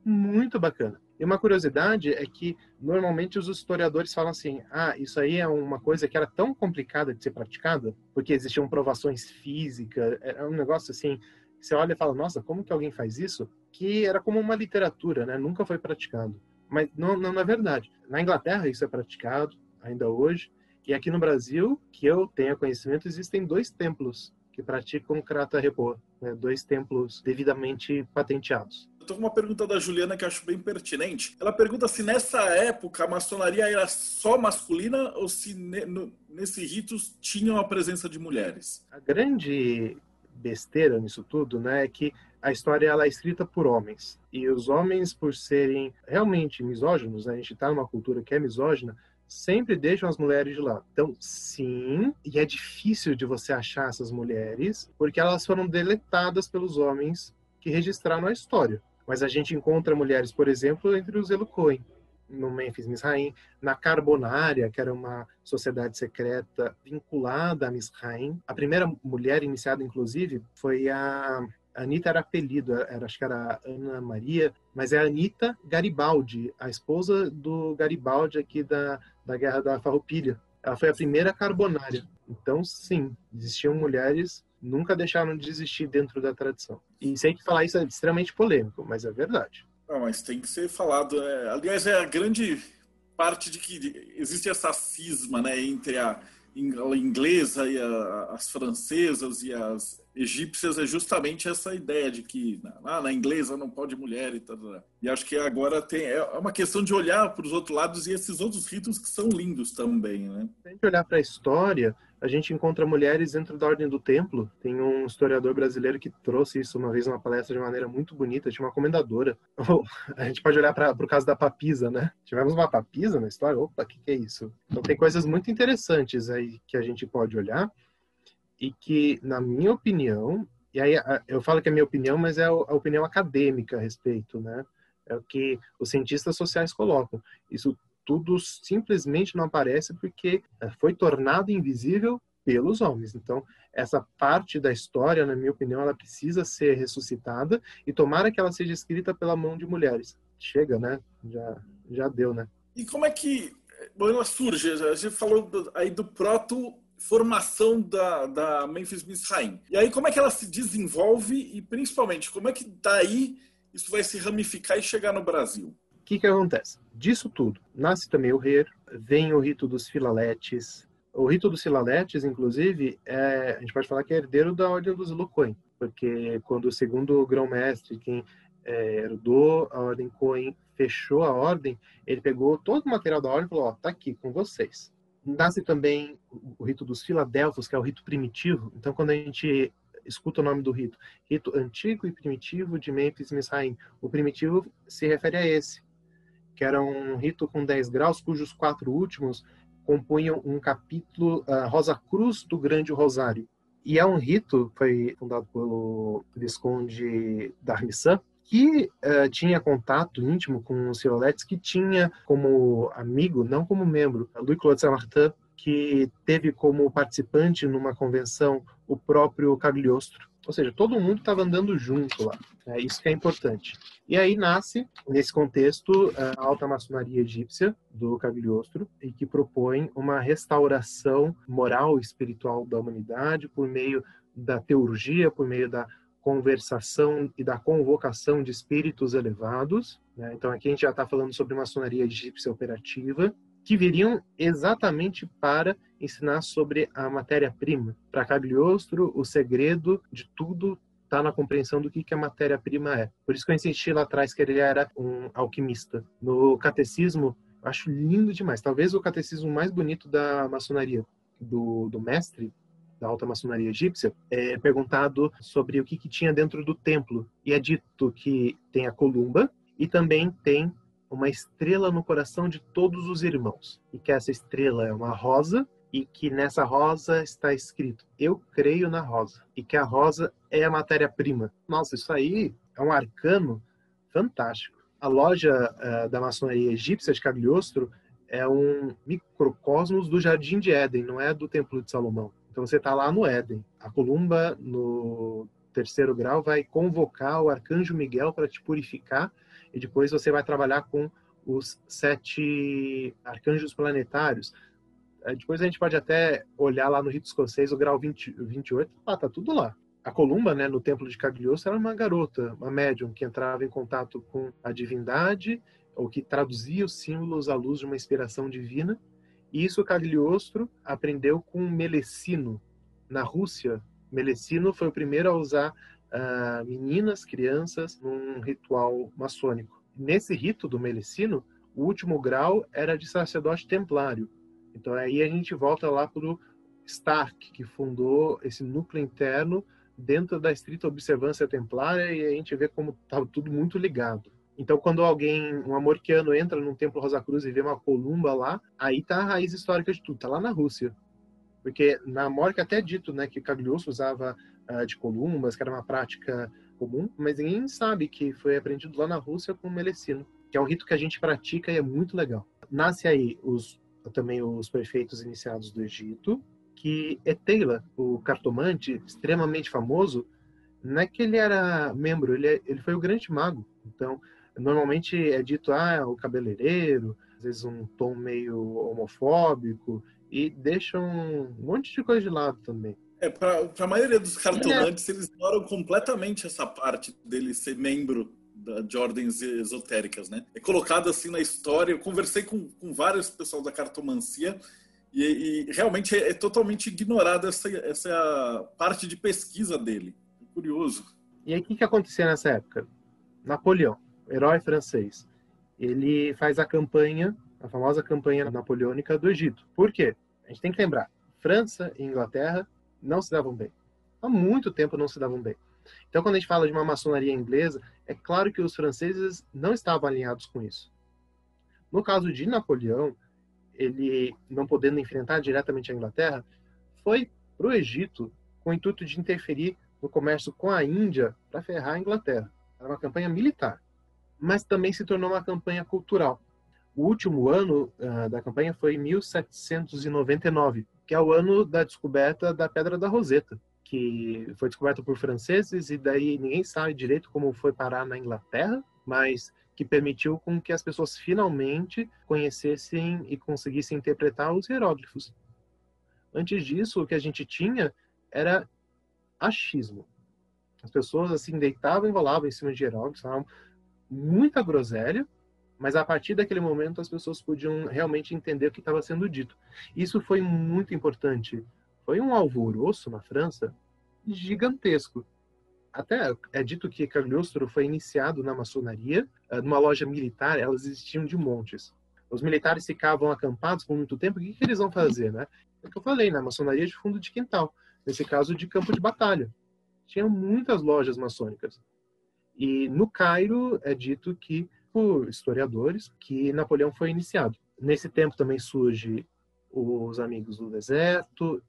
muito bacana. E uma curiosidade é que normalmente os historiadores falam assim: ah, isso aí é uma coisa que era tão complicada de ser praticada, porque existiam provações físicas, era um negócio assim. Você olha e fala, nossa, como que alguém faz isso? Que era como uma literatura, né? Nunca foi praticado. Mas não, não é verdade. Na Inglaterra isso é praticado ainda hoje. E aqui no Brasil, que eu tenha conhecimento, existem dois templos que praticam Krata Repo, né? dois templos devidamente patenteados. Eu tô com uma pergunta da Juliana que acho bem pertinente. Ela pergunta se nessa época a maçonaria era só masculina ou se ne, no, nesse rito tinham a presença de mulheres. A grande besteira nisso tudo, né, é que a história ela é escrita por homens. E os homens, por serem realmente misóginos, né, a gente está numa cultura que é misógina, sempre deixam as mulheres de lado. Então, sim, e é difícil de você achar essas mulheres, porque elas foram deletadas pelos homens que registraram a história. Mas a gente encontra mulheres, por exemplo, entre os Elucoin, no Memphis Misraim, na Carbonária, que era uma sociedade secreta vinculada a Misraim. A primeira mulher iniciada, inclusive, foi a Anitta era apelido, era, acho que era Ana Maria, mas é Anitta Garibaldi, a esposa do Garibaldi aqui da, da Guerra da Farroupilha. Ela foi a primeira carbonária. Então, sim, existiam mulheres, nunca deixaram de existir dentro da tradição. E sei que falar isso é extremamente polêmico, mas é verdade. Não, mas tem que ser falado. É, aliás, é a grande parte de que existe essa cisma né, entre a inglesa e a, as francesas e as egípcias é justamente essa ideia de que ah, na inglesa não pode mulher e tal. E acho que agora tem é uma questão de olhar para os outros lados e esses outros ritos que são lindos também, né? Se a gente olhar para a história, a gente encontra mulheres dentro da ordem do templo. Tem um historiador brasileiro que trouxe isso uma vez numa palestra de maneira muito bonita, tinha uma comendadora. a gente pode olhar para o caso da papisa, né? Tivemos uma papisa na história. Opa, o que, que é isso? Então tem coisas muito interessantes aí que a gente pode olhar e que, na minha opinião, e aí eu falo que é minha opinião, mas é a opinião acadêmica a respeito, né? É o que os cientistas sociais colocam. Isso tudo simplesmente não aparece porque é, foi tornado invisível pelos homens. Então, essa parte da história, na minha opinião, ela precisa ser ressuscitada e tomara que ela seja escrita pela mão de mulheres. Chega, né? Já, já deu, né? E como é que ela surge? Gente falou aí do proto formação da, da Memphis Misraim. E aí, como é que ela se desenvolve e, principalmente, como é que daí isso vai se ramificar e chegar no Brasil? O que, que acontece? Disso tudo, nasce também o Rer, vem o rito dos filaletes. O rito dos filaletes, inclusive, é, a gente pode falar que é herdeiro da ordem dos Lucoin, porque quando o segundo grão-mestre, quem é, herdou a ordem Coin, fechou a ordem, ele pegou todo o material da ordem e falou: Ó, tá aqui com vocês nasce também o rito dos filadelfos, que é o rito primitivo. Então, quando a gente escuta o nome do rito, rito antigo e primitivo de Memphis Misraim, o primitivo se refere a esse, que era um rito com 10 graus, cujos quatro últimos compunham um capítulo uh, Rosa Cruz do Grande Rosário. E é um rito, foi fundado pelo Visconde Darmissan, que uh, tinha contato íntimo com os Violettes, que tinha como amigo, não como membro, Louis-Claude Saint-Martin, que teve como participante numa convenção o próprio Cagliostro. Ou seja, todo mundo estava andando junto lá. É isso que é importante. E aí nasce, nesse contexto, a alta maçonaria egípcia do Cagliostro, e que propõe uma restauração moral e espiritual da humanidade por meio da teurgia, por meio da conversação e da convocação de espíritos elevados. Né? Então, aqui a gente já está falando sobre maçonaria egípcia operativa, que viriam exatamente para ensinar sobre a matéria-prima. Para Cagliostro, o segredo de tudo está na compreensão do que, que a matéria-prima é. Por isso que eu insisti lá atrás que ele era um alquimista. No catecismo, acho lindo demais. Talvez o catecismo mais bonito da maçonaria, do, do mestre, da alta maçonaria egípcia, é perguntado sobre o que, que tinha dentro do templo. E é dito que tem a columba e também tem uma estrela no coração de todos os irmãos. E que essa estrela é uma rosa e que nessa rosa está escrito: Eu creio na rosa. E que a rosa é a matéria-prima. Nossa, isso aí é um arcano fantástico. A loja uh, da maçonaria egípcia de Cagliostro é um microcosmos do Jardim de Éden, não é do Templo de Salomão. Então você está lá no Éden. A columba, no terceiro grau, vai convocar o arcanjo Miguel para te purificar e depois você vai trabalhar com os sete arcanjos planetários. Depois a gente pode até olhar lá no rito escocês o grau 20, 28, ah, tá tudo lá. A Columba, né, no templo de Cagliostro, era uma garota, uma médium que entrava em contato com a divindade, ou que traduzia os símbolos à luz de uma inspiração divina, isso Cagliostro aprendeu com Melecino, na Rússia. Melecino foi o primeiro a usar uh, meninas, crianças, num ritual maçônico. Nesse rito do Melecino, o último grau era de sacerdote templário. Então aí a gente volta lá para o Stark, que fundou esse núcleo interno dentro da estrita observância templária e a gente vê como estava tudo muito ligado. Então, quando alguém, um amorquiano, entra num templo Rosa Cruz e vê uma columba lá, aí tá a raiz histórica de tudo, tá lá na Rússia. Porque na Morca até é dito, né, que Cagliostro usava uh, de columbas, que era uma prática comum, mas ninguém sabe que foi aprendido lá na Rússia com o Melecino, que é um rito que a gente pratica e é muito legal. Nasce aí os também os prefeitos iniciados do Egito, que Eteila, o cartomante extremamente famoso, não é que ele era membro, ele, é, ele foi o grande mago. Então, Normalmente é dito, ah, o cabeleireiro, às vezes um tom meio homofóbico, e deixam um monte de coisa de lado também. É, para a maioria dos cartonantes, é. eles ignoram completamente essa parte dele ser membro de ordens esotéricas, né? É colocado assim na história. Eu conversei com, com vários pessoal da cartomancia e, e realmente é, é, totalmente ignorada essa, essa parte de pesquisa dele. É curioso. E aí, o que, que acontecia nessa época? Napoleão, herói francês, ele faz a campanha, a famosa campanha napoleônica do Egito. Por quê? A gente tem que lembrar, França e Inglaterra não se davam bem. Há muito tempo não se davam bem. Então, quando a gente fala de uma maçonaria inglesa, é claro que os franceses não estavam alinhados com isso. No caso de Napoleão, ele não podendo enfrentar diretamente a Inglaterra, foi para o Egito com o intuito de interferir no comércio com a Índia para ferrar a Inglaterra. Era uma campanha militar, mas também se tornou uma campanha cultural. O último ano uh, da campanha foi 1799, que é o ano da descoberta da Pedra da Roseta que foi descoberto por franceses e daí ninguém sabe direito como foi parar na Inglaterra, mas que permitiu com que as pessoas finalmente conhecessem e conseguissem interpretar os hieróglifos. Antes disso, o que a gente tinha era achismo. As pessoas assim deitavam e rolavam em cima de hieróglifos, falavam muita groselha, mas a partir daquele momento as pessoas podiam realmente entender o que estava sendo dito. Isso foi muito importante foi um alvoroço na França gigantesco. Até é dito que Cagliostro foi iniciado na maçonaria, eh, numa loja militar, elas existiam de montes. Os militares ficavam acampados por muito tempo, o que, que eles vão fazer, né? É o que eu falei, na maçonaria de fundo de quintal, nesse caso de campo de batalha. Tinham muitas lojas maçônicas. E no Cairo é dito que, por historiadores, que Napoleão foi iniciado. Nesse tempo também surge os Amigos do Deserto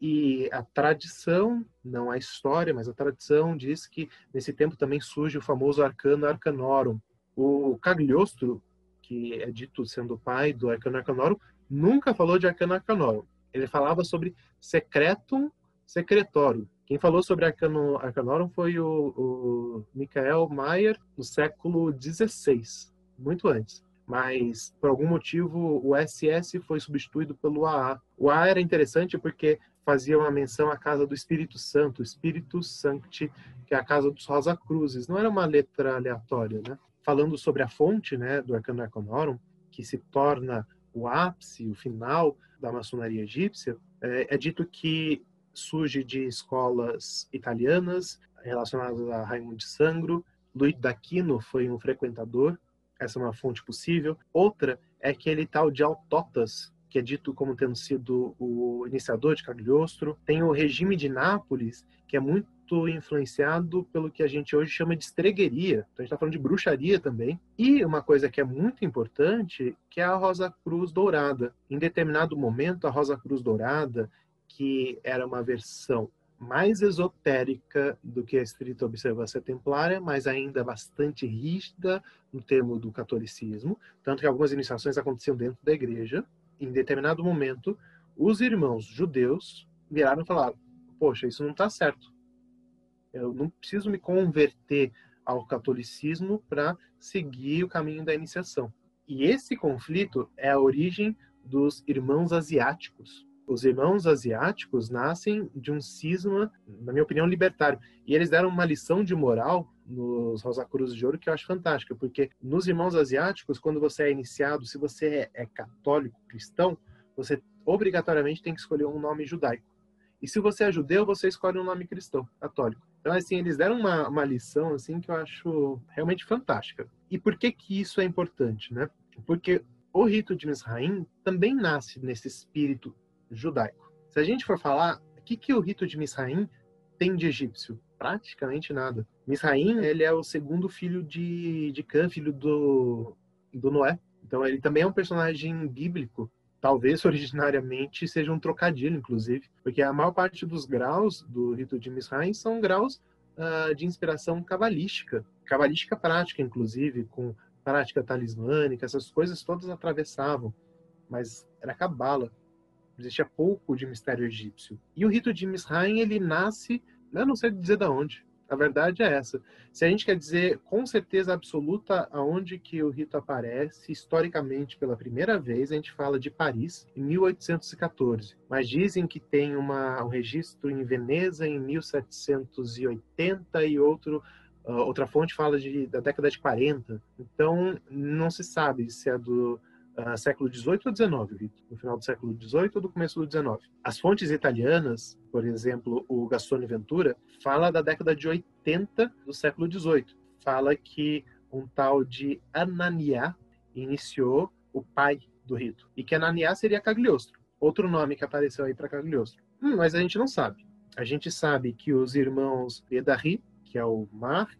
e a tradição, não a história, mas a tradição diz que nesse tempo também surge o famoso Arcano Arcanorum. O Cagliostro, que é dito sendo o pai do Arcano Arcanorum, nunca falou de Arcano Arcanorum. Ele falava sobre Secretum Secretorum. Quem falou sobre Arcano Arcanorum foi o, o Michael Mayer no século XVI, muito antes mas por algum motivo o SS foi substituído pelo AA. O AA era interessante porque fazia uma menção à casa do Espírito Santo, Espírito Sancti, que é a casa dos Rosa Cruzes. Não era uma letra aleatória, né? Falando sobre a fonte, né, do Arcano Arcanorum, que se torna o ápice, o final da maçonaria egípcia, é, é dito que surge de escolas italianas relacionadas a Raimundo de Sangro. Luiz d'Aquino foi um frequentador, essa é uma fonte possível. Outra é aquele tal de Autotas, que é dito como tendo sido o iniciador de Cagliostro. Tem o regime de Nápoles, que é muito influenciado pelo que a gente hoje chama de estregueria. Então a gente está falando de bruxaria também. E uma coisa que é muito importante, que é a Rosa Cruz Dourada. Em determinado momento, a Rosa Cruz Dourada, que era uma versão mais esotérica do que a estrita observância templária, mas ainda bastante rígida no termo do catolicismo, tanto que algumas iniciações aconteciam dentro da igreja em determinado momento, os irmãos judeus viraram e falaram: Poxa, isso não está certo. Eu não preciso me converter ao catolicismo para seguir o caminho da iniciação. E esse conflito é a origem dos irmãos asiáticos. Os irmãos asiáticos nascem de um cisma, na minha opinião, libertário. E eles deram uma lição de moral nos Rosa Cruz de Ouro que eu acho fantástica, porque nos irmãos asiáticos, quando você é iniciado, se você é, é católico, cristão, você obrigatoriamente tem que escolher um nome judaico. E se você é judeu, você escolhe um nome cristão, católico. Então, assim, eles deram uma, uma lição, assim, que eu acho realmente fantástica. E por que que isso é importante, né? Porque o rito de Misraim também nasce nesse espírito judaico. Se a gente for falar, o que, que o rito de Misraim tem de egípcio? Praticamente nada. Misraim, ele é o segundo filho de, de Cã, filho do, do Noé. Então ele também é um personagem bíblico. Talvez originariamente seja um trocadilho, inclusive, porque a maior parte dos graus do rito de Misraim são graus uh, de inspiração cabalística, cabalística prática, inclusive, com prática talismânica, essas coisas todas atravessavam, mas era cabala existia pouco de mistério egípcio. E o rito de Misraim, ele nasce, eu não sei dizer de onde, a verdade é essa. Se a gente quer dizer com certeza absoluta aonde que o rito aparece, historicamente pela primeira vez, a gente fala de Paris, em 1814. Mas dizem que tem uma, um registro em Veneza em 1780 e outro Uh, outra fonte fala de, da década de 40. Então, não se sabe se é do uh, século XVIII ou XIX, no final do século XVIII ou do começo do XIX. As fontes italianas, por exemplo, o Gastone Ventura, fala da década de 80 do século XVIII. Fala que um tal de Anania iniciou o pai do rito. E que Anania seria Cagliostro. Outro nome que apareceu aí para Cagliostro. Hum, mas a gente não sabe. A gente sabe que os irmãos Edari, que é o Marc,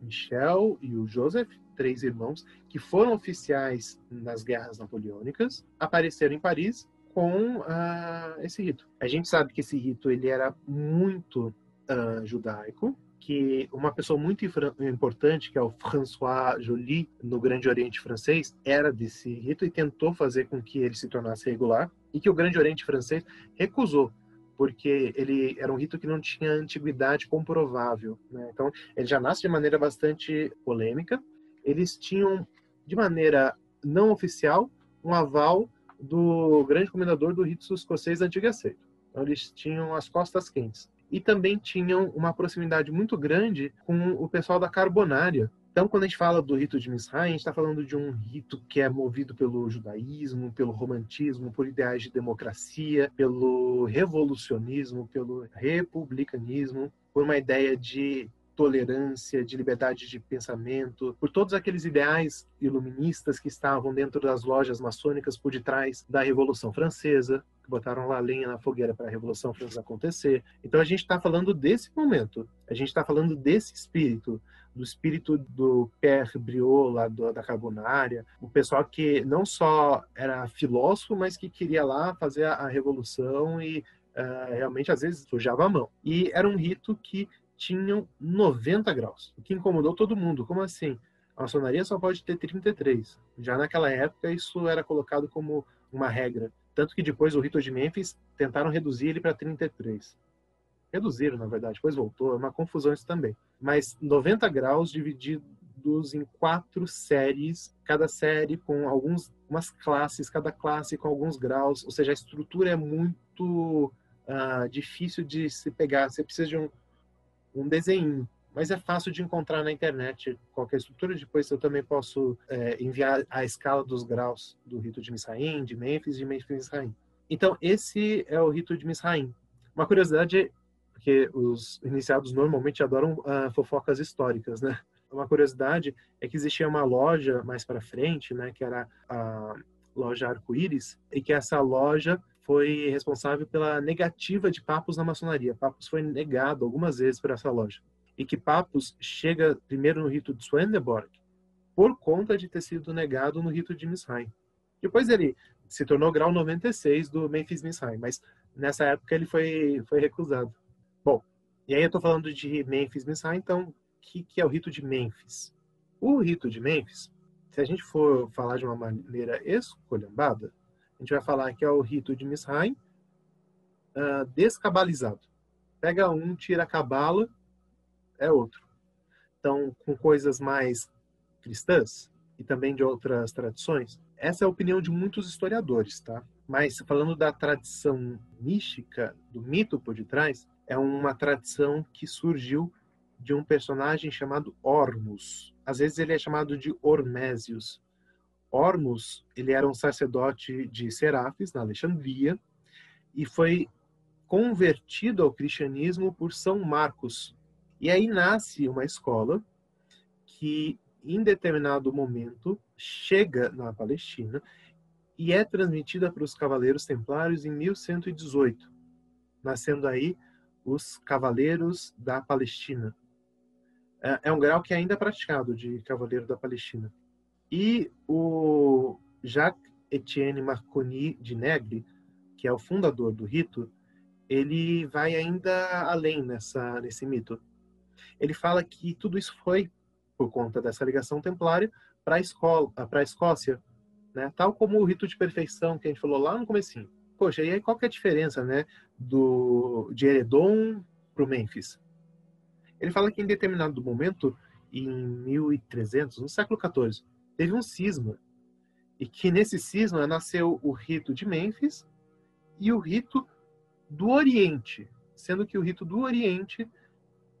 Michel e o Joseph, três irmãos, que foram oficiais nas guerras napoleônicas, apareceram em Paris com uh, esse rito. A gente sabe que esse rito ele era muito uh, judaico, que uma pessoa muito importante, que é o François Joly, no Grande Oriente Francês, era desse rito e tentou fazer com que ele se tornasse regular, e que o Grande Oriente Francês recusou, porque ele era um rito que não tinha antiguidade comprovável. Né? Então, ele já nasce de maneira bastante polêmica. Eles tinham, de maneira não oficial, um aval do grande comendador do rito escocês antigo e aceito. Então, eles tinham as costas quentes e também tinham uma proximidade muito grande com o pessoal da Carbonária. Então, quando a gente fala do rito de Misraim, a gente está falando de um rito que é movido pelo judaísmo, pelo romantismo, por ideais de democracia, pelo revolucionismo, pelo republicanismo, por uma ideia de tolerância, de liberdade de pensamento, por todos aqueles ideais iluministas que estavam dentro das lojas maçônicas por detrás da Revolução Francesa, que botaram lá lenha na fogueira para a Revolução Francesa acontecer. Então a gente está falando desse momento, a gente está falando desse espírito, do espírito do Père Briot, lá do, da Carbonária, o pessoal que não só era filósofo, mas que queria lá fazer a, a revolução e uh, realmente às vezes sujava a mão. E era um rito que tinham 90 graus, o que incomodou todo mundo. Como assim? A maçonaria só pode ter 33. Já naquela época, isso era colocado como uma regra. Tanto que depois o rito de Mênfis tentaram reduzir ele para 33. Reduziram, na verdade, depois voltou. É uma confusão isso também. Mas 90 graus divididos em quatro séries, cada série com algumas classes, cada classe com alguns graus. Ou seja, a estrutura é muito uh, difícil de se pegar. Você precisa de um, um desenho, mas é fácil de encontrar na internet qualquer estrutura. Depois eu também posso é, enviar a escala dos graus do rito de Misraim, de Mênfis, de Mênfis Misraim. Então esse é o rito de Misraim. Uma curiosidade, porque os iniciados normalmente adoram uh, fofocas históricas, né? Uma curiosidade é que existia uma loja mais para frente, né, que era a loja Arco-Íris, e que essa loja foi responsável pela negativa de Papos na maçonaria. Papos foi negado algumas vezes por essa loja. E que Papos chega primeiro no rito de Swedenborg por conta de ter sido negado no rito de Misraim. Depois ele se tornou grau 96 do Memphis Misraim, mas nessa época ele foi, foi recusado. Bom, e aí eu estou falando de Memphis Misraim, então o que, que é o rito de Memphis? O rito de Memphis, se a gente for falar de uma maneira escolhambada, a gente vai falar que é o rito de Misraim uh, descabalizado. Pega um, tira a cabala, é outro. Então, com coisas mais cristãs e também de outras tradições, essa é a opinião de muitos historiadores, tá? Mas falando da tradição mística, do mito por detrás, é uma tradição que surgiu de um personagem chamado Ormus. Às vezes ele é chamado de Ormésios. Ormus, ele era um sacerdote de Serafis, na Alexandria, e foi convertido ao cristianismo por São Marcos. E aí nasce uma escola que, em determinado momento, chega na Palestina e é transmitida para os Cavaleiros Templários em 1118, nascendo aí os Cavaleiros da Palestina. É, é um grau que ainda é praticado de Cavaleiro da Palestina. E o Jacques Etienne Marconi de Negri, que é o fundador do rito, ele vai ainda além nessa, nesse mito. Ele fala que tudo isso foi por conta dessa ligação templária para a escola, para a Escócia, né? Tal como o rito de perfeição que a gente falou lá no comecinho. Poxa, e aí qual que é a diferença, né, do de Eredon para o Mênfis? Ele fala que em determinado momento, em 1300, no século 14, teve um cisma. E que nesse cisma nasceu o rito de Mênfis e o rito do Oriente, sendo que o rito do Oriente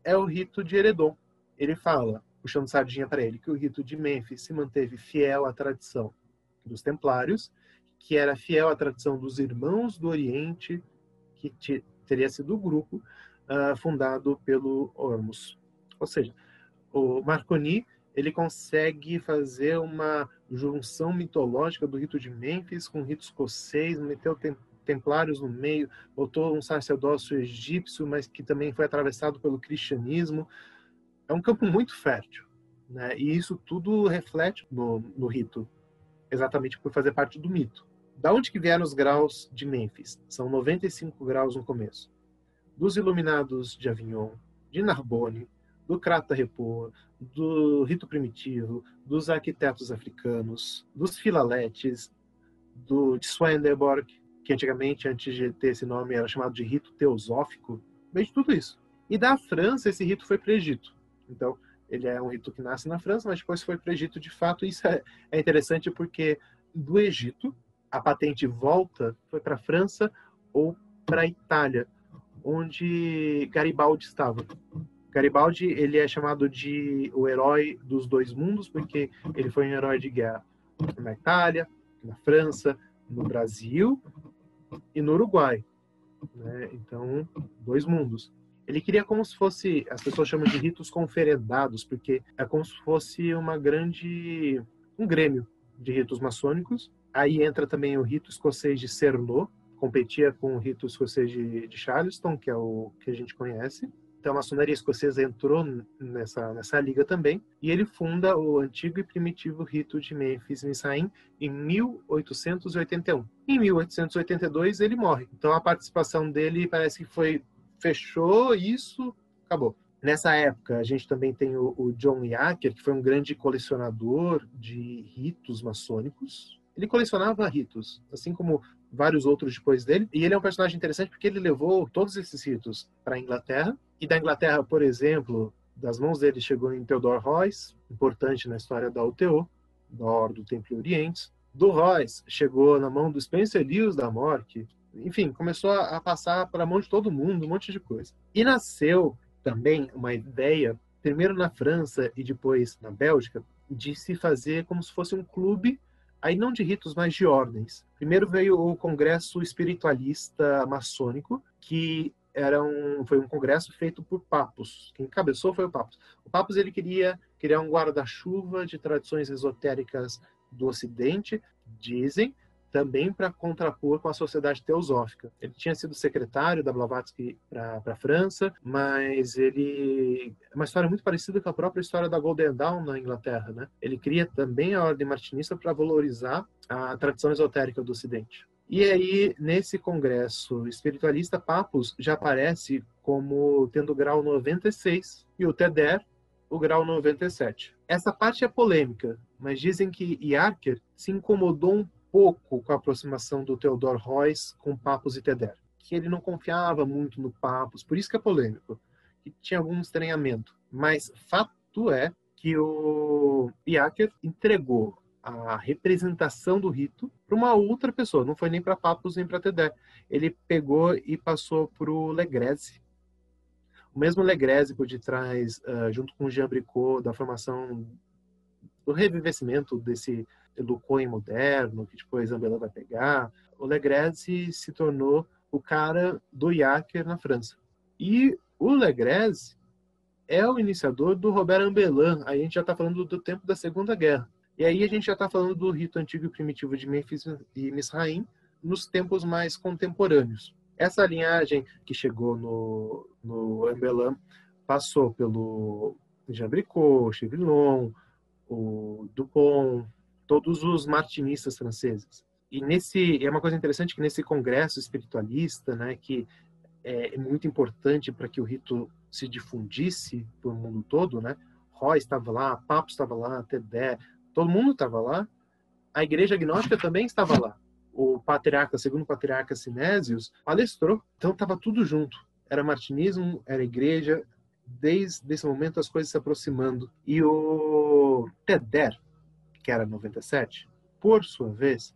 é o rito de Eredon. ele fala, puxando sardinha para ele, que o rito de Mênfis se manteve fiel à tradição dos templários, que era fiel à tradição dos irmãos do Oriente, que teria sido o grupo uh, fundado pelo Ormus. Ou seja, o Marconi ele consegue fazer uma junção mitológica do rito de Mênfis com o rito escocês, meteu templários no meio, botou um sacerdócio egípcio, mas que também foi atravessado pelo cristianismo. É um campo muito fértil, né? E isso tudo reflete no, no rito, exatamente por fazer parte do mito. Da onde que vieram os graus de Mênfis? São 95 graus no começo. Dos iluminados de Avignon, de Narbonne, do Crata Repoa, do rito primitivo, dos arquitetos africanos, dos filaletes, do, de que antigamente, antes de ter esse nome, era chamado de rito teosófico, veio de tudo isso. E da França, esse rito foi para o Egito. Então, ele é um rito que nasce na França, mas depois foi para o Egito de fato. Isso é, é interessante porque do Egito, a patente volta, foi para a França ou para a Itália, onde Garibaldi estava. Garibaldi ele é chamado de o herói dos dois mundos porque ele foi um herói de guerra na Itália, na França, no Brasil e no Uruguai. Né? Então, dois mundos. Ele queria como se fosse, as pessoas chamam de ritos conferendados, porque é como se fosse uma grande, um grêmio de ritos maçônicos. Aí entra também o rito escocês de Cernot, competia com o rito escocês de, de Charleston, que é o que a gente conhece. Então a maçonaria escocesa entrou nessa, nessa liga também, e ele funda o antigo e primitivo rito de Memphis Misraim em 1881. Em 1882 ele morre. Então a participação dele parece que foi fechou isso, acabou. Nessa época, a gente também tem o, o John Yacker, que foi um grande colecionador de ritos maçônicos. Ele colecionava ritos, assim como vários outros depois dele. E ele é um personagem interessante porque ele levou todos esses ritos para a Inglaterra. E da Inglaterra, por exemplo, das mãos dele chegou em Theodore Royce, importante na história da UTO, da Ordem do Templo Oriente. Do Royce chegou na mão do Spencer Lewis da Mork. Enfim, começou a passar para a mão de todo mundo, um monte de coisa. E nasceu também uma ideia, primeiro na França e depois na Bélgica, de se fazer como se fosse um clube aí não de ritos, mas de ordens. Primeiro veio o Congresso Espiritualista Maçônico, que era um, foi um congresso feito por papos. Quem cabeçou foi o papos. O papos ele queria criar um guarda-chuva de tradições esotéricas do Ocidente, dizem, também para contrapor com a sociedade teosófica. Ele tinha sido secretário da Blavatsky para a França, mas ele é uma história muito parecida com a própria história da Golden Dawn na Inglaterra, né? Ele cria também a ordem martinista para valorizar a tradição esotérica do Ocidente. E aí, nesse congresso espiritualista, Papus já aparece como tendo grau 96 e o Teder o grau 97. Essa parte é polêmica, mas dizem que Yarker se incomodou um pouco com a aproximação do Theodor Heuss com Papos e Teder, que ele não confiava muito no Papos, por isso que é polêmico, que tinha algum estranhamento. Mas fato é que o Iaker entregou a representação do rito para uma outra pessoa, não foi nem para Papos nem para Teder. Ele pegou e passou para o Legrese. O mesmo Legrese por detrás, uh, junto com Jean Bricot, da formação do revivecimento desse do moderno, que depois a vai pegar, o Legreze se tornou o cara do Yacker na França. E o Legreze é o iniciador do Robert Ambelin. Aí a gente já está falando do tempo da Segunda Guerra. E aí a gente já está falando do rito antigo e primitivo de Memphis e Misraim nos tempos mais contemporâneos. Essa linhagem que chegou no, no Ambelin passou pelo Jean Bricot, Chevillon, o Dupont, todos os martinistas franceses. E nesse é uma coisa interessante que nesse congresso espiritualista, né, que é muito importante para que o rito se difundisse para o mundo todo, né? Roy estava lá, Papo estava lá, Tedé, todo mundo estava lá. A igreja agnóstica também estava lá. O patriarca, segundo o patriarca Sinésios, palestrou. Então estava tudo junto. Era martinismo, era igreja. Desde esse momento as coisas se aproximando. E o Teder, que era 97, por sua vez,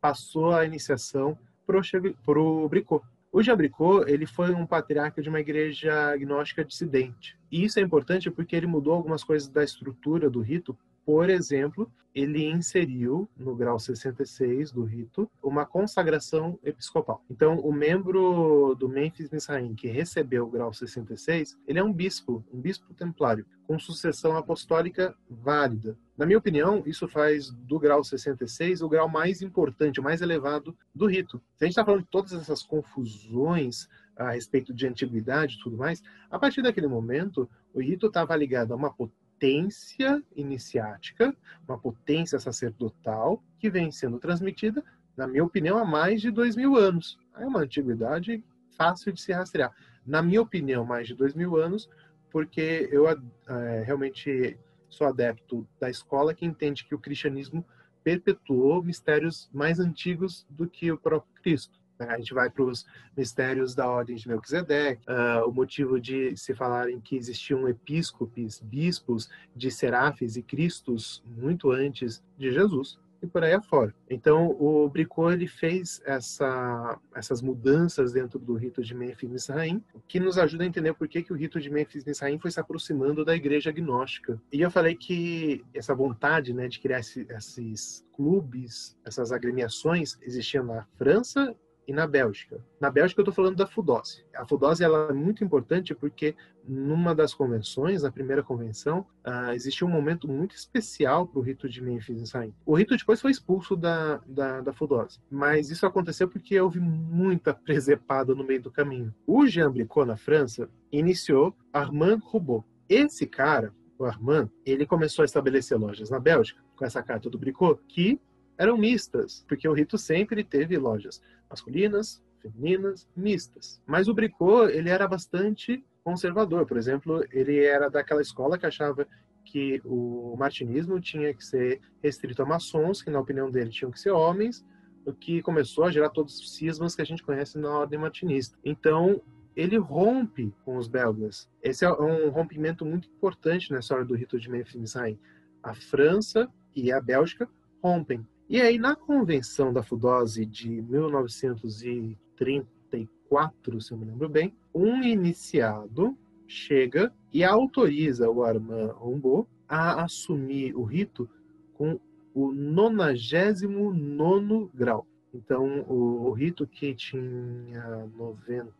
passou a iniciação para o Bricot. O Jean Bricot, ele foi um patriarca de uma igreja agnóstica dissidente. E isso é importante porque ele mudou algumas coisas da estrutura do rito por exemplo, ele inseriu no grau 66 do rito uma consagração episcopal. Então, o membro do Memphis Mizraim que recebeu o grau 66, ele é um bispo, um bispo templário, com sucessão apostólica válida. Na minha opinião, isso faz do grau 66 o grau mais importante, o mais elevado do rito. Se a gente está falando de todas essas confusões a respeito de antiguidade e tudo mais, a partir daquele momento, o rito estava ligado a uma potência potência iniciática, uma potência sacerdotal que vem sendo transmitida, na minha opinião, há mais de dois mil anos. É uma antiguidade fácil de se rastrear. Na minha opinião, mais de dois mil anos, porque eu é, realmente sou adepto da escola que entende que o cristianismo perpetuou mistérios mais antigos do que o próprio Cristo. A gente vai para os mistérios da ordem de Melquisedeque, uh, o motivo de se falarem que existiam episcopos, bispos de serafes e cristos muito antes de Jesus e por aí afora. Então, o Bricot ele fez essa, essas mudanças dentro do rito de Memphis-Misraim, que nos ajuda a entender por que, que o rito de Memphis-Misraim foi se aproximando da igreja agnóstica. E eu falei que essa vontade né, de criar esse, esses clubes, essas agremiações, existiam na França e na Bélgica. Na Bélgica eu estou falando da Fudose. A Fudose ela é muito importante porque numa das convenções, na primeira convenção, uh, existiu um momento muito especial para o rito de Memphis sair. O rito depois foi expulso da, da, da Fudose, mas isso aconteceu porque houve muita presepada no meio do caminho. O Jean Bricot, na França, iniciou Armand Roubaud. Esse cara, o Armand, ele começou a estabelecer lojas na Bélgica, com essa carta do Bricot, que eram mistas, porque o rito sempre teve lojas masculinas, femininas, mistas. Mas o Bricot, ele era bastante conservador. Por exemplo, ele era daquela escola que achava que o martinismo tinha que ser restrito a maçons, que na opinião dele tinham que ser homens, o que começou a gerar todos os cismas que a gente conhece na ordem martinista. Então, ele rompe com os belgas. Esse é um rompimento muito importante na história do rito de Memphis-Misraim. A França e a Bélgica rompem. E aí, na convenção da Fudose de 1934, se eu me lembro bem, um iniciado chega e autoriza o Armand Rombaud a assumir o rito com o 99 grau. Então, o, o rito que tinha 90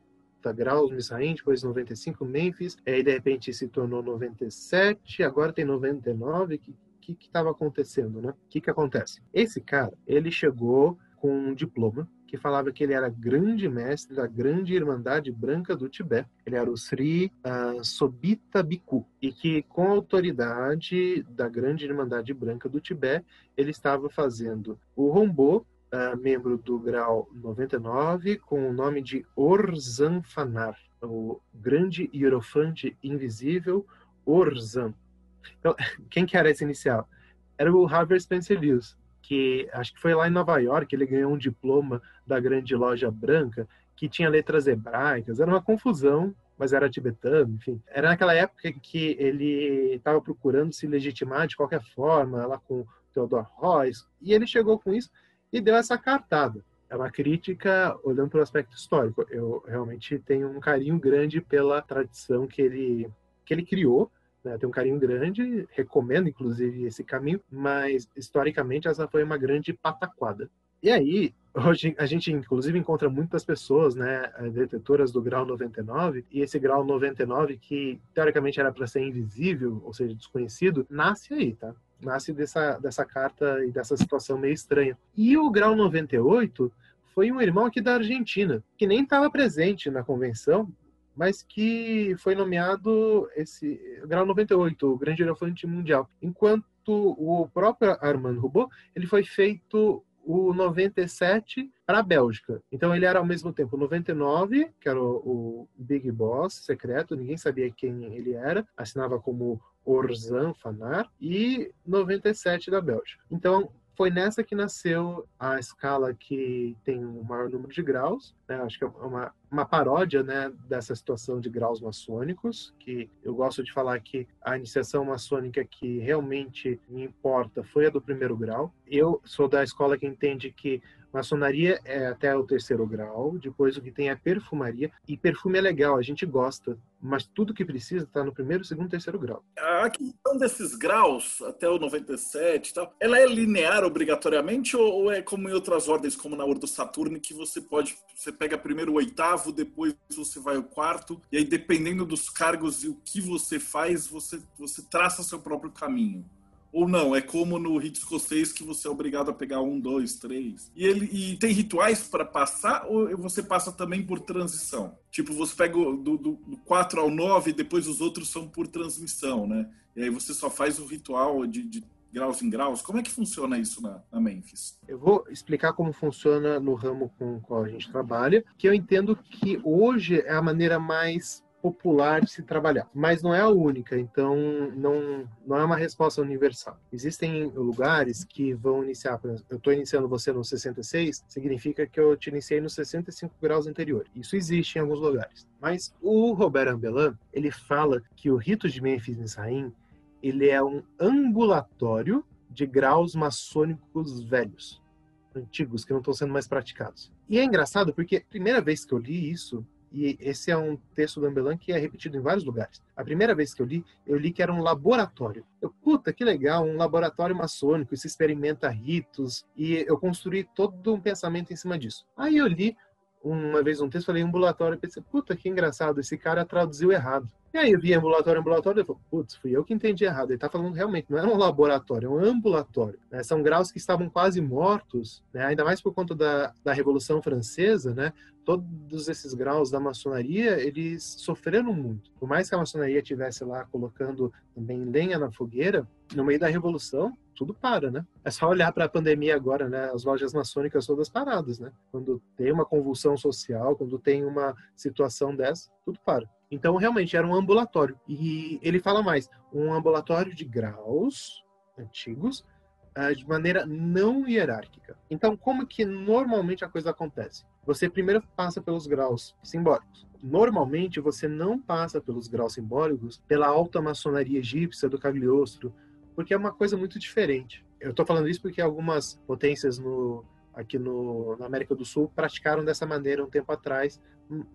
graus Misraim, depois 95 Memphis, aí de repente se tornou 97, agora tem 99, que que estava acontecendo, né? O que, que acontece? Esse cara, ele chegou com um diploma que falava que ele era grande mestre da grande Irmandade Branca do Tibete. Ele era o Sri uh, Sobita Biku. E que, com a autoridade da grande Irmandade Branca do Tibete, ele estava fazendo o Rombo, uh, membro do grau 99, com o nome de Orzan Fanar, o grande hierofante invisível Orzan. Então, quem que era esse inicial? Era o Harvard Spencer Lewis, que acho que foi lá em Nova York, ele ganhou um diploma da grande loja branca, que tinha letras hebraicas, era uma confusão, mas era tibetano, enfim. Era naquela época que ele estava procurando se legitimar de qualquer forma, lá com Theodore Royce, e ele chegou com isso e deu essa cartada. É uma crítica olhando pelo aspecto histórico. Eu realmente tenho um carinho grande pela tradição que ele, que ele criou, né? Tenho um carinho grande, recomendo inclusive esse caminho, mas historicamente essa foi uma grande pataquada. E aí, hoje a gente inclusive encontra muitas pessoas, né, detetoras do grau 99, e esse grau 99 que teoricamente era para ser invisível, ou seja, desconhecido, nasce aí, tá? Nasce dessa dessa carta e dessa situação meio estranha. E o grau 98 foi um irmão aqui da Argentina, que nem estava presente na convenção, mas que foi nomeado esse grau 98, o grande elefante mundial. Enquanto o próprio Armand Roubaud, ele foi feito o 97 para a Bélgica. Então ele era ao mesmo tempo 99, que era o, o, Big Boss secreto, ninguém sabia quem ele era, assinava como Orzan Fanar, e 97 da Bélgica. Então foi nessa que nasceu a escala que tem o maior número de graus. Né? Acho que é uma, uma paródia né, dessa situação de graus maçônicos, que eu gosto de falar que a iniciação maçônica que realmente me importa foi a do primeiro grau. Eu sou da escola que entende que Maçonaria é até o terceiro grau, depois o que tem é perfumaria, e perfume é legal, a gente gosta, mas tudo que precisa está no primeiro, segundo, terceiro grau. A questão desses graus, até o 97 e tal, ela é linear obrigatoriamente ou, é como em outras ordens, como na Ordem Saturno, que você pode, você pega primeiro o oitavo, depois você vai o quarto, e aí dependendo dos cargos e o que você faz, você, você traça seu próprio caminho? Ou não, é como no rito escocês que você é obrigado a pegar um, dois, três. E ele e tem rituais para passar ou você passa também por transição? Tipo, você pega do, do, do 4 ao 9 e depois os outros são por transmissão, né? E aí você só faz o ritual de, de graus em graus. Como é que funciona isso na, na, Memphis? Eu vou explicar como funciona no ramo com o qual a gente trabalha, que eu entendo que hoje é a maneira mais popular de se trabalhar, mas não é a única, então não, não é uma resposta universal. Existem lugares que vão iniciar, por exemplo, eu estou iniciando você no 66, significa que eu te iniciei nos 65 graus anterior. Isso existe em alguns lugares. Mas o Robert Ambelin, ele fala que o rito de Memphis Nisraim, ele é um ambulatório de graus maçônicos velhos, antigos, que não estão sendo mais praticados. E é engraçado porque a primeira vez que eu li isso, e esse é um texto do Ambelan que é repetido em vários lugares. A primeira vez que eu li, eu li que era um laboratório. Eu, puta, que legal, um laboratório maçônico, se experimenta ritos, e eu construí todo um pensamento em cima disso. Aí eu li uma vez um texto, falei ambulatório, pensei, puta, que engraçado, esse cara traduziu errado. E aí eu vi ambulatório, ambulatório, eu falei, putz, fui eu que entendi errado. Ele está falando realmente, não era um laboratório, é um ambulatório. Né? São graus que estavam quase mortos, né? ainda mais por conta da, da Revolução Francesa, né? Todos esses graus da maçonaria, eles sofreram muito. Por mais que a maçonaria estivesse lá colocando também lenha na fogueira, no meio da Revolução, tudo para, né? É só olhar para a pandemia agora, né? As lojas maçônicas todas paradas, né? Quando tem uma convulsão social, quando tem uma situação dessa, tudo para. Então, realmente, era um ambulatório. E ele fala mais, um ambulatório de graus antigos, uh, de maneira não hierárquica. Então, como que normalmente a coisa acontece? Você primeiro passa pelos graus simbólicos. Normalmente, você não passa pelos graus simbólicos pela alta maçonaria egípcia do Cagliostro, porque é uma coisa muito diferente. Eu estou falando isso porque algumas potências no, aqui no, na América do Sul praticaram dessa maneira um tempo atrás,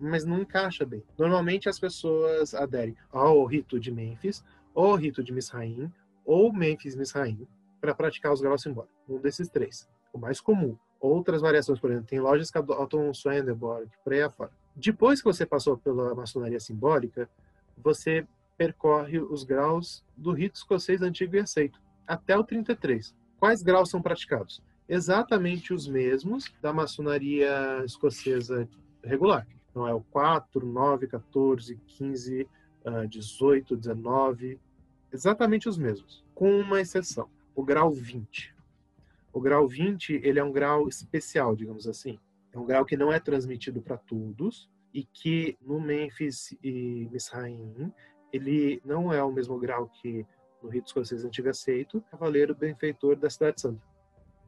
mas não encaixa bem. Normalmente as pessoas aderem ao rito de Mênfis, ou rito de Misraim, ou Mênfis Misraim, para praticar os graus simbólicos. Um desses três, o mais comum. Outras variações, por exemplo, tem lojas que adotam Swedenborg, por aí afora. Depois que você passou pela maçonaria simbólica, você percorre os graus do rito escocês antigo e aceito, até o 33. Quais graus são praticados? Exatamente os mesmos da maçonaria escocesa regular. Então é o 4, 9, 14, 15, 18, 19, exatamente os mesmos, com uma exceção, o grau 20. O grau 20, ele é um grau especial, digamos assim. É um grau que não é transmitido para todos e que no Memphis e Misraim, ele não é o mesmo grau que no rito escocês antigo aceito, cavaleiro benfeitor da cidade santa.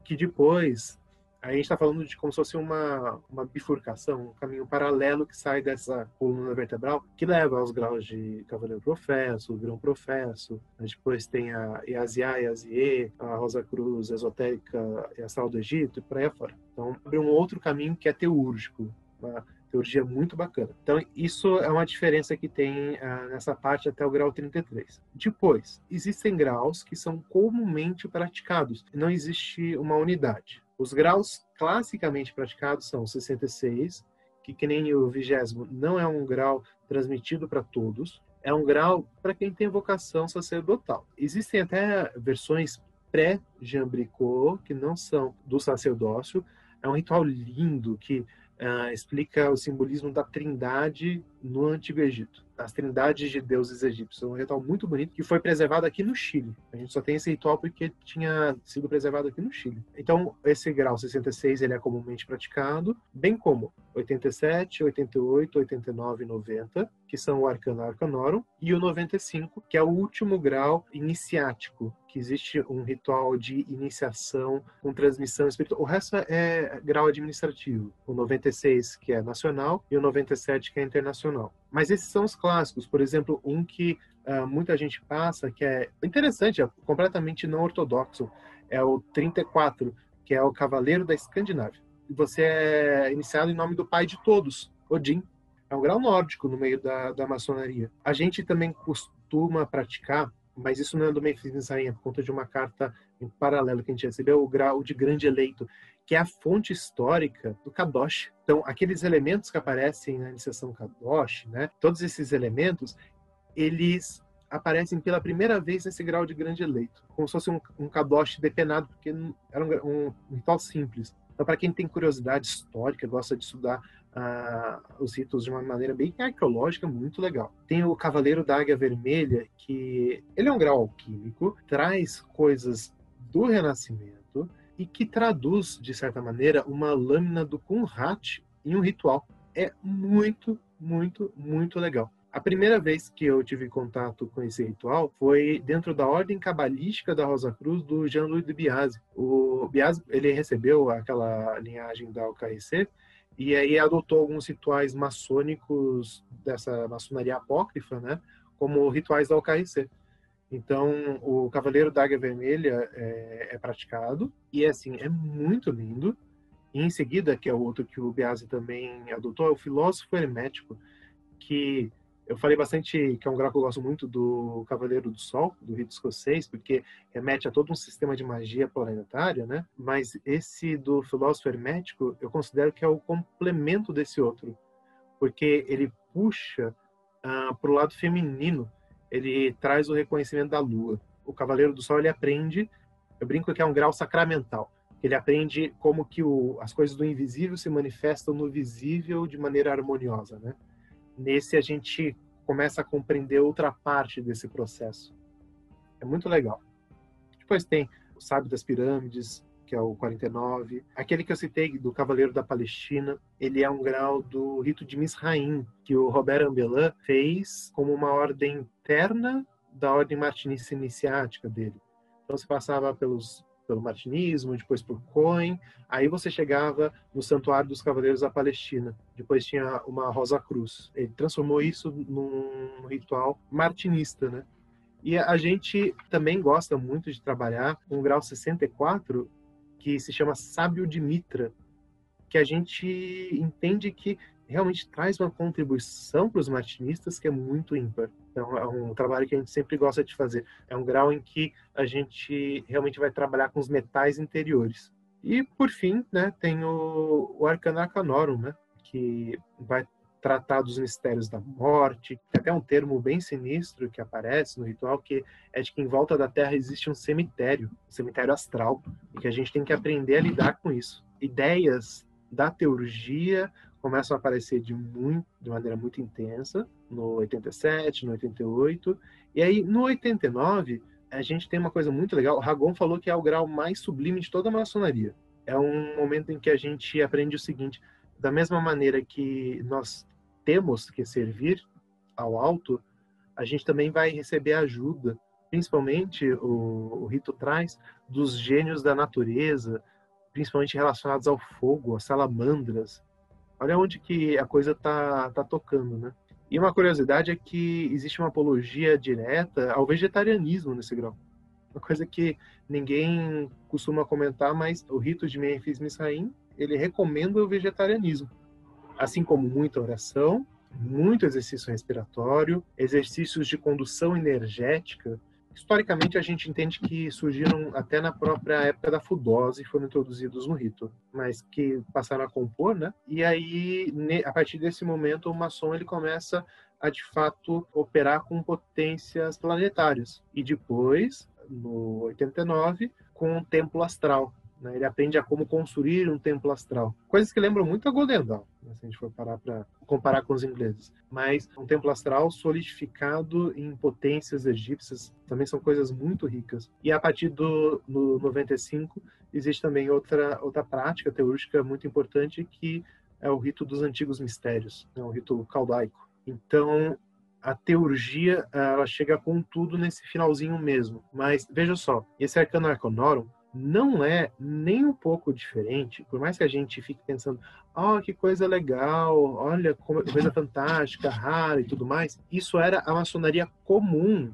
Que depois a gente está falando de como se fosse uma, uma bifurcação, um caminho paralelo que sai dessa coluna vertebral, que leva aos graus de Cavaleiro Professo, Grão Professo, depois tem a Iazia, Iazie, a Rosa Cruz Esotérica e Astral do Egito, e por aí afora. Então, abre um outro caminho que é teúrgico, uma teologia muito bacana. Então, isso é uma diferença que tem uh, nessa parte até o grau 33. Depois, existem graus que são comumente praticados, não existe uma unidade. Os graus classicamente praticados são 66, que, que nem o vigésimo, não é um grau transmitido para todos, é um grau para quem tem vocação sacerdotal. Existem até versões pré-jambricô, que não são do sacerdócio. É um ritual lindo que explica o simbolismo da trindade no Antigo Egito as trindades de deuses egípcios. É um ritual muito bonito que foi preservado aqui no Chile. A gente só tem esse ritual porque tinha sido preservado aqui no Chile. Então, esse grau 66 ele é comumente praticado, bem como 87, 88, 89 e 90, que são o Arcano Arcanorum, e o 95, que é o último grau iniciático, que existe um ritual de iniciação com transmissão espiritual. O resto é grau administrativo. O 96, que é nacional, e o 97, que é internacional. Mas esses são os clássicos. Por exemplo, um que uh, muita gente passa, que é interessante, é completamente não ortodoxo, é o 34, que é o Cavaleiro da Escandinávia. você é iniciado em nome do pai de todos, Odin. É um grau nórdico no meio da, da maçonaria. A gente também costuma praticar, mas isso não é do Memphis Rainha, por conta de uma carta em paralelo que a gente recebeu, o grau de grande eleito, que é a fonte histórica do Kadosh. Então, aqueles elementos que aparecem na iniciação Kadosh, né, todos esses elementos, eles aparecem pela primeira vez nesse grau de grande eleito, como se fosse um, um Kadosh depenado, porque era um, um ritual simples. Então, para quem tem curiosidade histórica, gosta de estudar uh, os ritos de uma maneira bem arqueológica, muito legal. Tem o Cavaleiro da Águia Vermelha, que ele é um grau alquímico, traz coisas do Renascimento e que traduz, de certa maneira, uma lâmina do Kunrat em um ritual. É muito, muito, muito legal. A primeira vez que eu tive contato com esse ritual foi dentro da ordem cabalística da Rosa Cruz do Jean-Louis de Biase. O Biase, ele recebeu aquela linhagem da UKRC e aí adotou alguns rituais maçônicos dessa maçonaria apócrifa, né, como rituais da UKRC. Então, o Cavaleiro da Águia Vermelha é, é praticado e, assim, é muito lindo. E em seguida, que é o outro que o Biase também adotou, é o Filósofo Hermético, que eu falei bastante que é um grau que eu gosto muito do Cavaleiro do Sol, do rito escocês, porque remete a todo um sistema de magia planetária, né? Mas esse do filósofo hermético, eu considero que é o complemento desse outro, porque ele puxa ah, para o lado feminino, ele traz o reconhecimento da lua. O Cavaleiro do Sol, ele aprende, eu brinco que é um grau sacramental, ele aprende como que o, as coisas do invisível se manifestam no visível de maneira harmoniosa, né? Nesse a gente começa a compreender outra parte desse processo. É muito legal. Depois tem o Sábio das Pirâmides, que é o 49. Aquele que eu citei, do Cavaleiro da Palestina, ele é um grau do rito de Misraim, que o Robert Ambelin fez como uma ordem interna da ordem martinista iniciática dele. Então, se passava pelos pelo martinismo, depois por Cohen, aí você chegava no Santuário dos Cavaleiros da Palestina, depois tinha uma Rosa Cruz. Ele transformou isso num ritual martinista, né? E a gente também gosta muito de trabalhar um grau 64 que se chama Sábio de Mitra, que a gente entende que realmente traz uma contribuição para os martinistas que é muito ímpar. Então, é um trabalho que a gente sempre gosta de fazer. É um grau em que a gente realmente vai trabalhar com os metais interiores. E, por fim, né, tem o, o Arcana Arcanorum, né, que vai tratar dos mistérios da morte. Até um termo bem sinistro que aparece no ritual, que é de que em volta da Terra existe um cemitério, um cemitério astral, e que a gente tem que aprender a lidar com isso. Ideias da teurgia começam a aparecer de, muito, de maneira muito intensa no 87, no 88, e aí no 89 a gente tem uma coisa muito legal. O falou que é o grau mais sublime de toda a maçonaria. É um momento em que a gente aprende o seguinte: da mesma maneira que nós temos que servir ao alto, a gente também vai receber ajuda, principalmente o, o rito traz dos gênios da natureza, principalmente relacionados ao fogo, às salamandras, Olha onde que a coisa tá, tá tocando, né? E uma curiosidade é que existe uma apologia direta ao vegetarianismo nesse grau. Uma coisa que ninguém costuma comentar, mas o rito de Memphis Misraim, ele recomenda o vegetarianismo. Assim como muita oração, muito exercício respiratório, exercícios de condução energética, historicamente a gente entende que surgiram até na própria época da fudose foram introduzidos no rito, mas que passaram a compor, né? E aí, a partir desse momento, o maçom ele começa a de fato operar com potências planetárias. E depois, no 89, com o templo astral, né? Ele aprende a como construir um templo astral. Coisas que lembram muito a Golden Dawn, né? se a gente for parar para comparar com os ingleses. Mas um templo astral solidificado em potências egípcias também são coisas muito ricas. E a partir do no 95 existe também outra outra prática teúrgica muito importante que é o rito dos antigos mistérios, é o rito caldaico. Então, a teurgia ela chega com tudo nesse finalzinho mesmo. Mas veja só, esse arcano arcanorum não é nem um pouco diferente, por mais que a gente fique pensando, oh, que coisa legal, olha, coisa fantástica, rara e tudo mais, isso era a maçonaria comum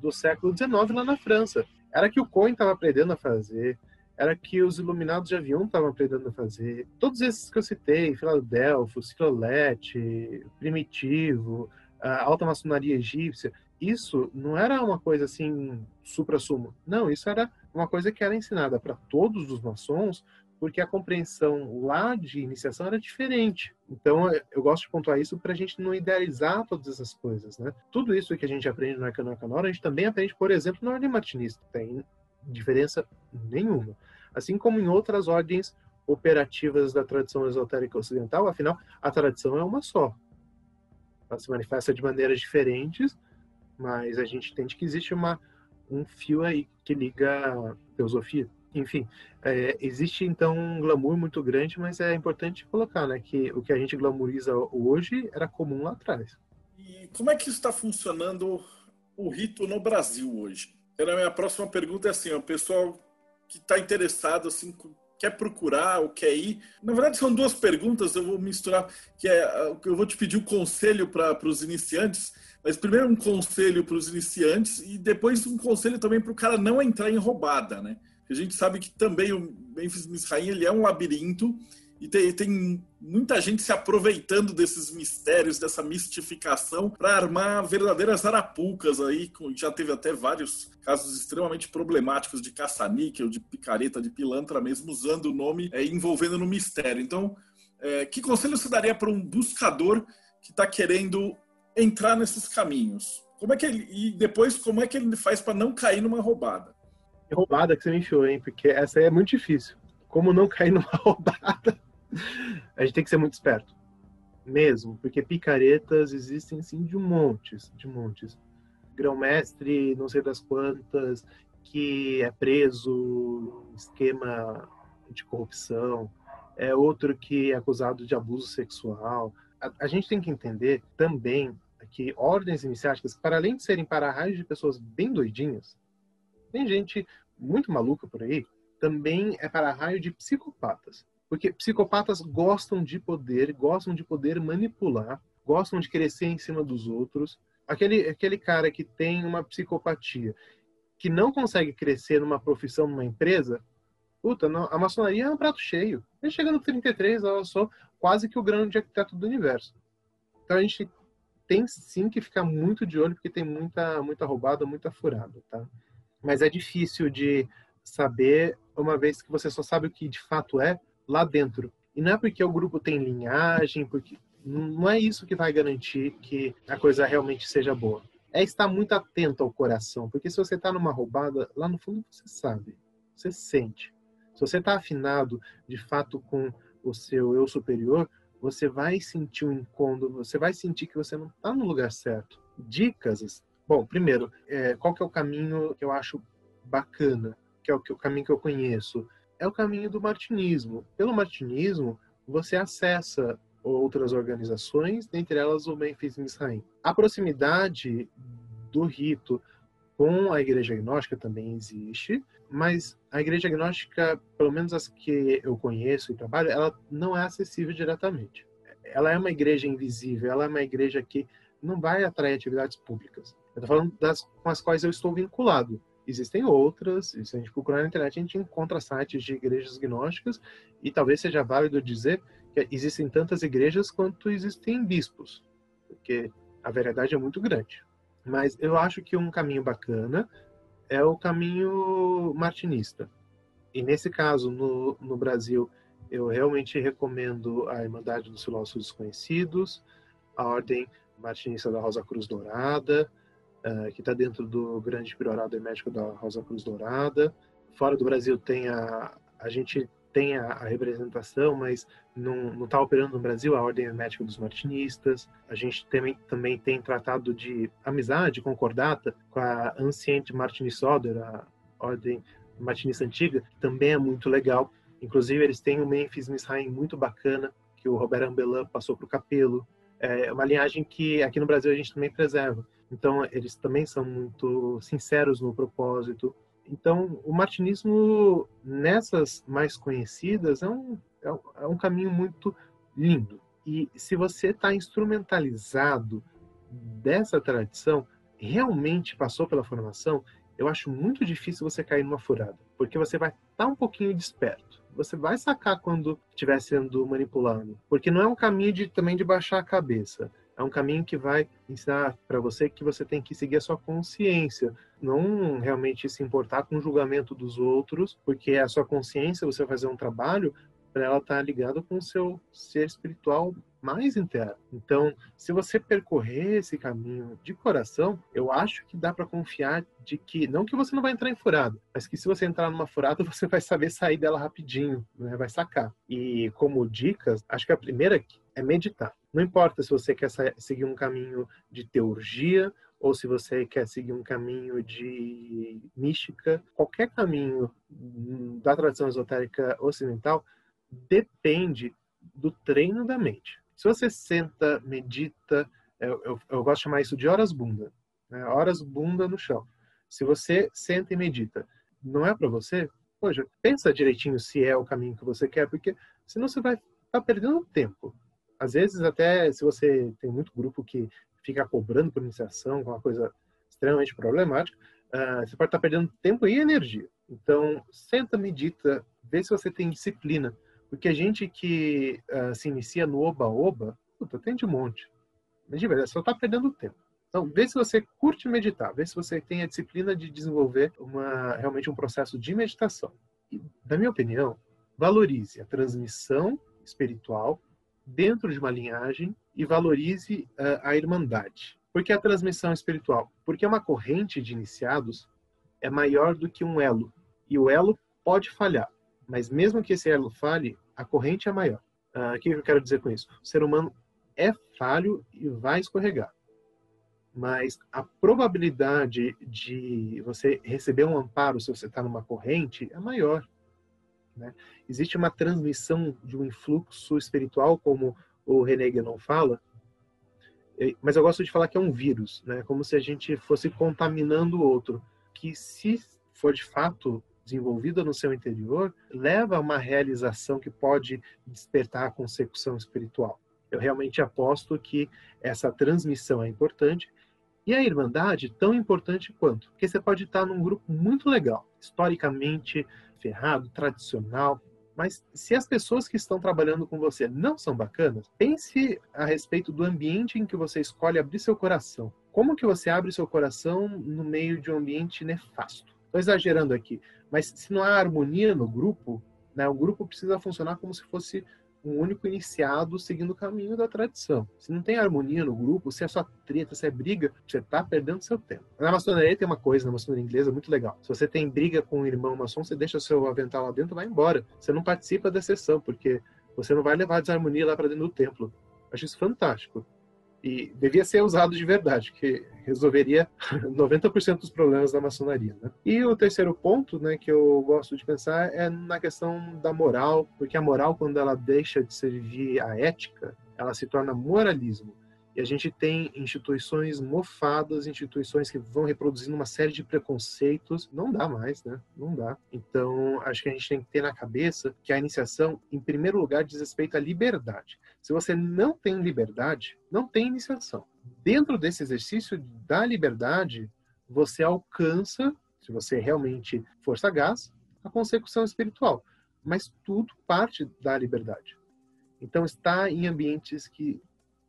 do século XIX lá na França. Era que o Cohen estava aprendendo a fazer, era que os iluminados de avião estavam aprendendo a fazer. Todos esses que eu citei, Filadelfo, Ciclolete, Primitivo, a alta maçonaria egípcia, isso não era uma coisa assim supra-sumo. Não, isso era uma coisa que era ensinada para todos os maçons, porque a compreensão lá de iniciação era diferente. Então, eu gosto de pontuar isso para a gente não idealizar todas essas coisas, né? Tudo isso que a gente aprende no Arcano Arcanora, a gente também aprende, por exemplo, na Ordem Martinista. Tem diferença nenhuma. Assim como em outras ordens operativas da tradição esotérica ocidental, afinal, a tradição é uma só. Ela se manifesta de maneiras diferentes, mas a gente entende que existe uma, um fio aí que liga teosofia. Enfim, é, existe então um glamour muito grande, mas é importante colocar né, que o que a gente glamouriza hoje era comum lá atrás. E como é que está funcionando o rito no Brasil hoje? a minha próxima pergunta é assim, o pessoal que está interessado, assim, quer procurar ou quer ir. Na verdade, são duas perguntas, eu vou misturar, que é, eu vou te pedir um conselho para os iniciantes, mas primeiro um conselho para os iniciantes e depois um conselho também para o cara não entrar em roubada, né? A gente sabe que também o Memphis Misraim ele é um labirinto e tem, tem, muita gente se aproveitando desses mistérios, dessa mistificação, para armar verdadeiras arapucas aí. Já teve até vários casos extremamente problemáticos de caça-níquel, de picareta, de pilantra mesmo, usando o nome é, envolvendo no mistério. Então, é, que conselho você daria para um buscador que está querendo entrar nesses caminhos? Como é que ele, e depois, como é que ele faz para não cair numa roubada? Roubada que você me enfiou, hein? Porque essa aí é muito difícil. Como não cair numa roubada? a gente tem que ser muito esperto. Mesmo, porque picaretas existem sim de montes, de montes. Grão-mestre, não sei das quantas, que é preso, esquema de corrupção, é outro que é acusado de abuso sexual. A, a gente tem que entender também que ordens iniciáticas, para além de serem para raios de pessoas bem doidinhas, tem gente muito maluca por aí, também é para raio de psicopatas. Porque psicopatas gostam de poder, gostam de poder manipular, gostam de crescer em cima dos outros. Aquele, aquele cara que tem uma psicopatia, que não consegue crescer numa profissão, numa empresa, puta, não, a maçonaria é um prato cheio. Ele chega no 33, eu sou quase que o grande arquiteto do universo. Então a gente tem sim que ficar muito de olho, porque tem muita, muita roubada, muita furada, tá? Mas é difícil de saber, uma vez que você só sabe o que de fato é, lá dentro. E não é porque o grupo tem linhagem, porque não é isso que vai garantir que a coisa realmente seja boa. É estar muito atento ao coração, porque se você está numa roubada, lá no fundo você sabe, você sente. Se você está afinado de fato com o seu eu superior, você vai sentir um incômodo, você vai sentir que você não está no lugar certo. Dicas. Bom, primeiro, é, qual que é o caminho que eu acho bacana, que é o, que, o caminho que eu conheço? é o caminho do martinismo. Pelo martinismo, você acessa outras organizações, dentre elas o Memphis Misraim. A proximidade do rito com a igreja agnóstica também existe, mas a igreja agnóstica, pelo menos as que eu conheço e trabalho, ela não é acessível diretamente. Ela é uma igreja invisível, ela é uma igreja que não vai atrair atividades públicas. Eu estou falando das com as quais eu estou vinculado. Existem outras, e se a gente procurar na internet, a gente encontra sites de igrejas gnósticas, e talvez seja válido dizer que existem tantas igrejas quanto existem bispos, porque a verdade é muito grande. Mas eu acho que um caminho bacana é o caminho martinista. E nesse caso, no, no Brasil, eu realmente recomendo a Irmandade dos Filósofos Desconhecidos, a Ordem Martinista da Rosa Cruz Dourada, uh, que está dentro do grande priorado médico da Rosa Cruz Dourada. Fora do Brasil tem a, a gente tem a, a representação, mas não está operando no Brasil a Ordem Médica dos Martinistas. A gente também, também tem tratado de amizade, concordata com a Anciente Martinisoder, a Ordem Martinista Antiga, que também é muito legal. Inclusive, eles têm o Memphis Misraim muito bacana, que o Robert Ambelin passou para o Capelo. É uma linhagem que aqui no Brasil a gente também preserva. Então, eles também são muito sinceros no propósito. Então, o martinismo, nessas mais conhecidas, é um, é um é caminho muito lindo. E se você está instrumentalizado dessa tradição, realmente passou pela formação, eu acho muito difícil você cair numa furada, porque você vai estar tá um pouquinho desperto. Você vai sacar quando estiver sendo manipulado, porque não é um caminho de, também de baixar a cabeça. É um caminho que vai ensinar para você que você tem que seguir a sua consciência, não realmente se importar com o julgamento dos outros, porque a sua consciência, você fazer um trabalho para ela estar tá ligada com o seu ser espiritual mais interno. Então, se você percorrer esse caminho de coração, eu acho que dá para confiar de que não que você não vai entrar em furada, mas que se você entrar numa furada, você vai saber sair dela rapidinho, né? vai sacar. E como dicas, acho que a primeira é meditar. Não importa se você quer seguir um caminho de teurgia ou se você quer seguir um caminho de mística, qualquer caminho da tradição esotérica ocidental depende do treino da mente. Se você senta, medita, eu, eu, eu gosto de chamar isso de horas bunda, né? horas bunda no chão. Se você senta e medita, não é para você? Poxa, pensa direitinho se é o caminho que você quer, porque senão você vai estar tá perdendo tempo às vezes até se você tem muito grupo que fica cobrando por iniciação, com uma coisa extremamente problemática, uh, você pode estar perdendo tempo e energia. Então, senta, medita, vê se você tem disciplina. Porque a gente que uh, se inicia no oba-oba, puta, tem de monte. Mas de verdade, só está perdendo tempo. Então, vê se você curte meditar, vê se você tem a disciplina de desenvolver uma, realmente um processo de meditação. E, na minha opinião, valorize a transmissão espiritual dentro de uma linhagem e valorize uh, a irmandade. Por que a transmissão espiritual? Porque uma corrente de iniciados é maior do que um elo. E o elo pode falhar, mas mesmo que esse elo falhe, a corrente é maior. Uh, o que eu quero dizer com isso? O ser humano é falho e vai escorregar. Mas a probabilidade de você receber um amparo se você está numa corrente é maior. Né? Existe uma transmissão de um influxo espiritual, como o René Guénon fala, mas eu gosto de falar que é um vírus, né? como se a gente fosse contaminando o outro, que se for de fato desenvolvida no seu interior, leva a uma realização que pode despertar a consecução espiritual. Eu realmente aposto que essa transmissão é importante e a irmandade tão importante quanto, porque você pode estar num grupo muito legal, historicamente ferrado, tradicional, mas se as pessoas que estão trabalhando com você não são bacanas, pense a respeito do ambiente em que você escolhe abrir seu coração. Como que você abre seu coração no meio de um ambiente nefasto? Estou exagerando aqui, mas se não há harmonia no grupo, né, o grupo precisa funcionar como se fosse um único iniciado seguindo o caminho da tradição. Se não tem harmonia no grupo, se é só treta, se é briga, você está perdendo seu tempo. Na maçonaria tem uma coisa, na maçonaria inglesa, muito legal. Se você tem briga com um irmão maçom, você deixa seu avental lá dentro e vai embora. Você não participa da sessão, porque você não vai levar desarmonia lá para dentro do templo. Acho isso fantástico. E devia ser usado de verdade, que resolveria 90% dos problemas da maçonaria. Né? E o terceiro ponto né, que eu gosto de pensar é na questão da moral, porque a moral, quando ela deixa de servir a ética, ela se torna moralismo. E a gente tem instituições mofadas, instituições que vão reproduzindo uma série de preconceitos. Não dá mais, né? Não dá. Então, acho que a gente tem que ter na cabeça que a iniciação, em primeiro lugar, diz respeito à liberdade. Se você não tem liberdade, não tem iniciação. Dentro desse exercício da liberdade, você alcança, se você realmente for sagaz, a consecução espiritual. Mas tudo parte da liberdade. Então, estar em ambientes que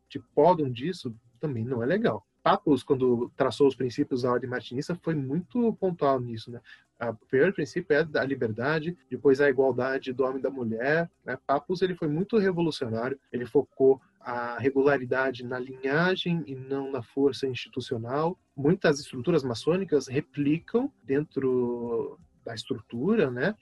te podam disso também não é legal. Papos, quando traçou os princípios da ordem martinista, foi muito pontual nisso, né? O primeiro princípio é a liberdade, depois a igualdade do homem e da mulher. Né? Papos ele foi muito revolucionário, ele focou a regularidade na linhagem e não na força institucional. Muitas estruturas maçônicas replicam dentro da estrutura, né?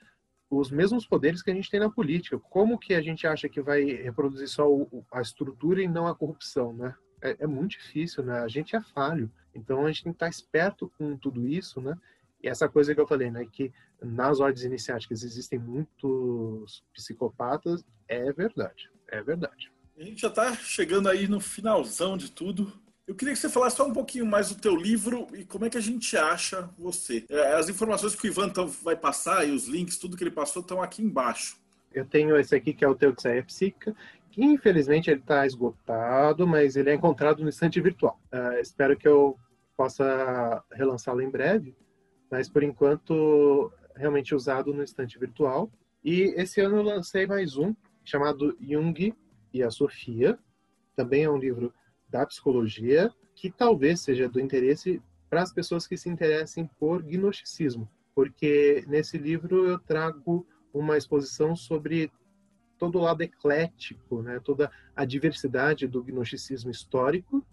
Os mesmos poderes que a gente tem na política. Como que a gente acha que vai reproduzir só o, a estrutura e não a corrupção, né? É, é, muito difícil, né? A gente é falho. Então a gente tem que estar esperto com tudo isso, né? E essa coisa que eu falei, né? Que nas ordens iniciáticas existem muitos psicopatas, é verdade. É verdade. A gente já está chegando aí no finalzão de tudo. Eu queria que você falasse só um pouquinho mais do teu livro e como é que a gente acha você. É, as informações que o Ivan vai passar e os links, tudo que ele passou, estão aqui embaixo. Eu tenho esse aqui que é o Teuxaia Psíquica, que infelizmente ele está esgotado, mas ele é encontrado no estante virtual. Uh, espero que eu possa relançá-lo em breve, mas por enquanto realmente usado no estante virtual. E esse ano eu lancei mais um chamado Jung e a Sofia. Também é um livro da psicologia que talvez seja do interesse para as pessoas que se interessem por gnosticismo, porque nesse livro eu trago uma exposição sobre todo o lado eclético, né, toda a diversidade do gnosticismo histórico.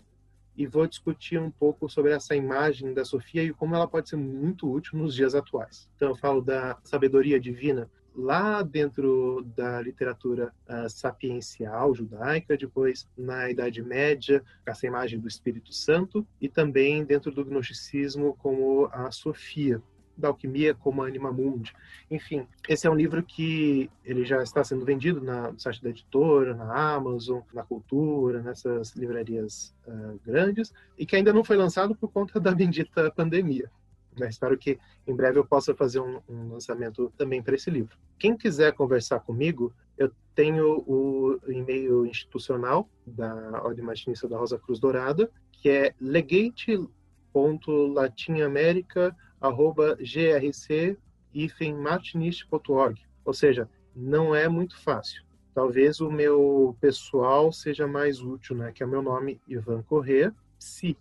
E vou discutir um pouco sobre essa imagem da Sofia e como ela pode ser muito útil nos dias atuais. Então eu falo da sabedoria divina lá dentro da literatura uh, sapiencial judaica, depois na Idade Média, essa imagem do Espírito Santo, e também dentro do gnosticismo como a Sofia, da alquimia como Anima Mundi. Enfim, esse é um livro que ele já está sendo vendido na, no site da editora, na Amazon, na Cultura, nessas livrarias uh, grandes, e que ainda não foi lançado por conta da bendita pandemia. Né? Espero que em breve eu possa fazer um, um lançamento também para esse livro. Quem quiser conversar comigo, eu tenho o e-mail institucional da Ordem Martinista da Rosa Cruz Dourada, que é legate.latinamerica.com arroba grc-martinist.org. Ou seja, não é muito fácil. Talvez o meu pessoal seja mais útil, né? Que é o meu nome, Ivan Corrêa, psi,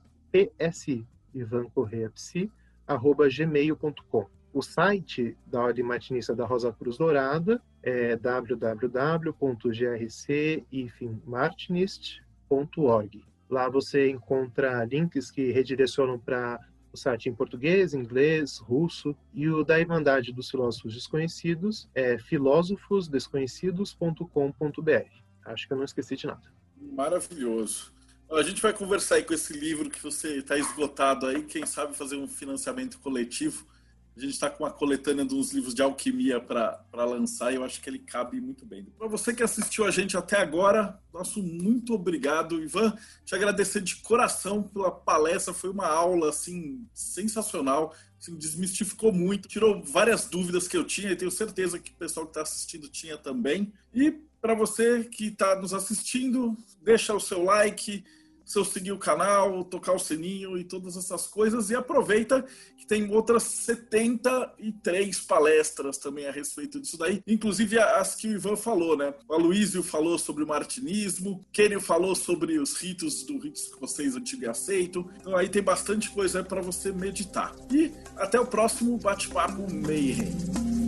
Ivan Corrêa, psi, gmail.com. O site da Ordem Martinista da Rosa Cruz Dourada é www.grc-martinist.org. Lá você encontra links que redirecionam para o site em português, inglês, russo, e o da Irmandade dos Filósofos Desconhecidos é filósofosdesconhecidos.com.br. Acho que eu não esqueci de nada. Maravilhoso. A gente vai conversar aí com esse livro que você está esgotado aí, quem sabe fazer um financiamento coletivo a gente está com uma coletânea de uns livros de alquimia para lançar e eu acho que ele cabe muito bem. Para você que assistiu a gente até agora, nosso muito obrigado, Ivan. Te agradecer de coração pela palestra, foi uma aula assim sensacional, assim, desmistificou muito, tirou várias dúvidas que eu tinha e tenho certeza que o pessoal que está assistindo tinha também. E para você que está nos assistindo, deixa o seu like, seu seguir o canal, tocar o sininho e todas essas coisas. E aproveita que tem outras 73 palestras também a respeito disso daí, inclusive as que o Ivan falou, né? O Aloysio falou sobre o martinismo, Kenio falou sobre os ritos do rito escocês antigo e aceito. Então aí tem bastante coisa para você meditar. E até o próximo bate-papo Mayhem.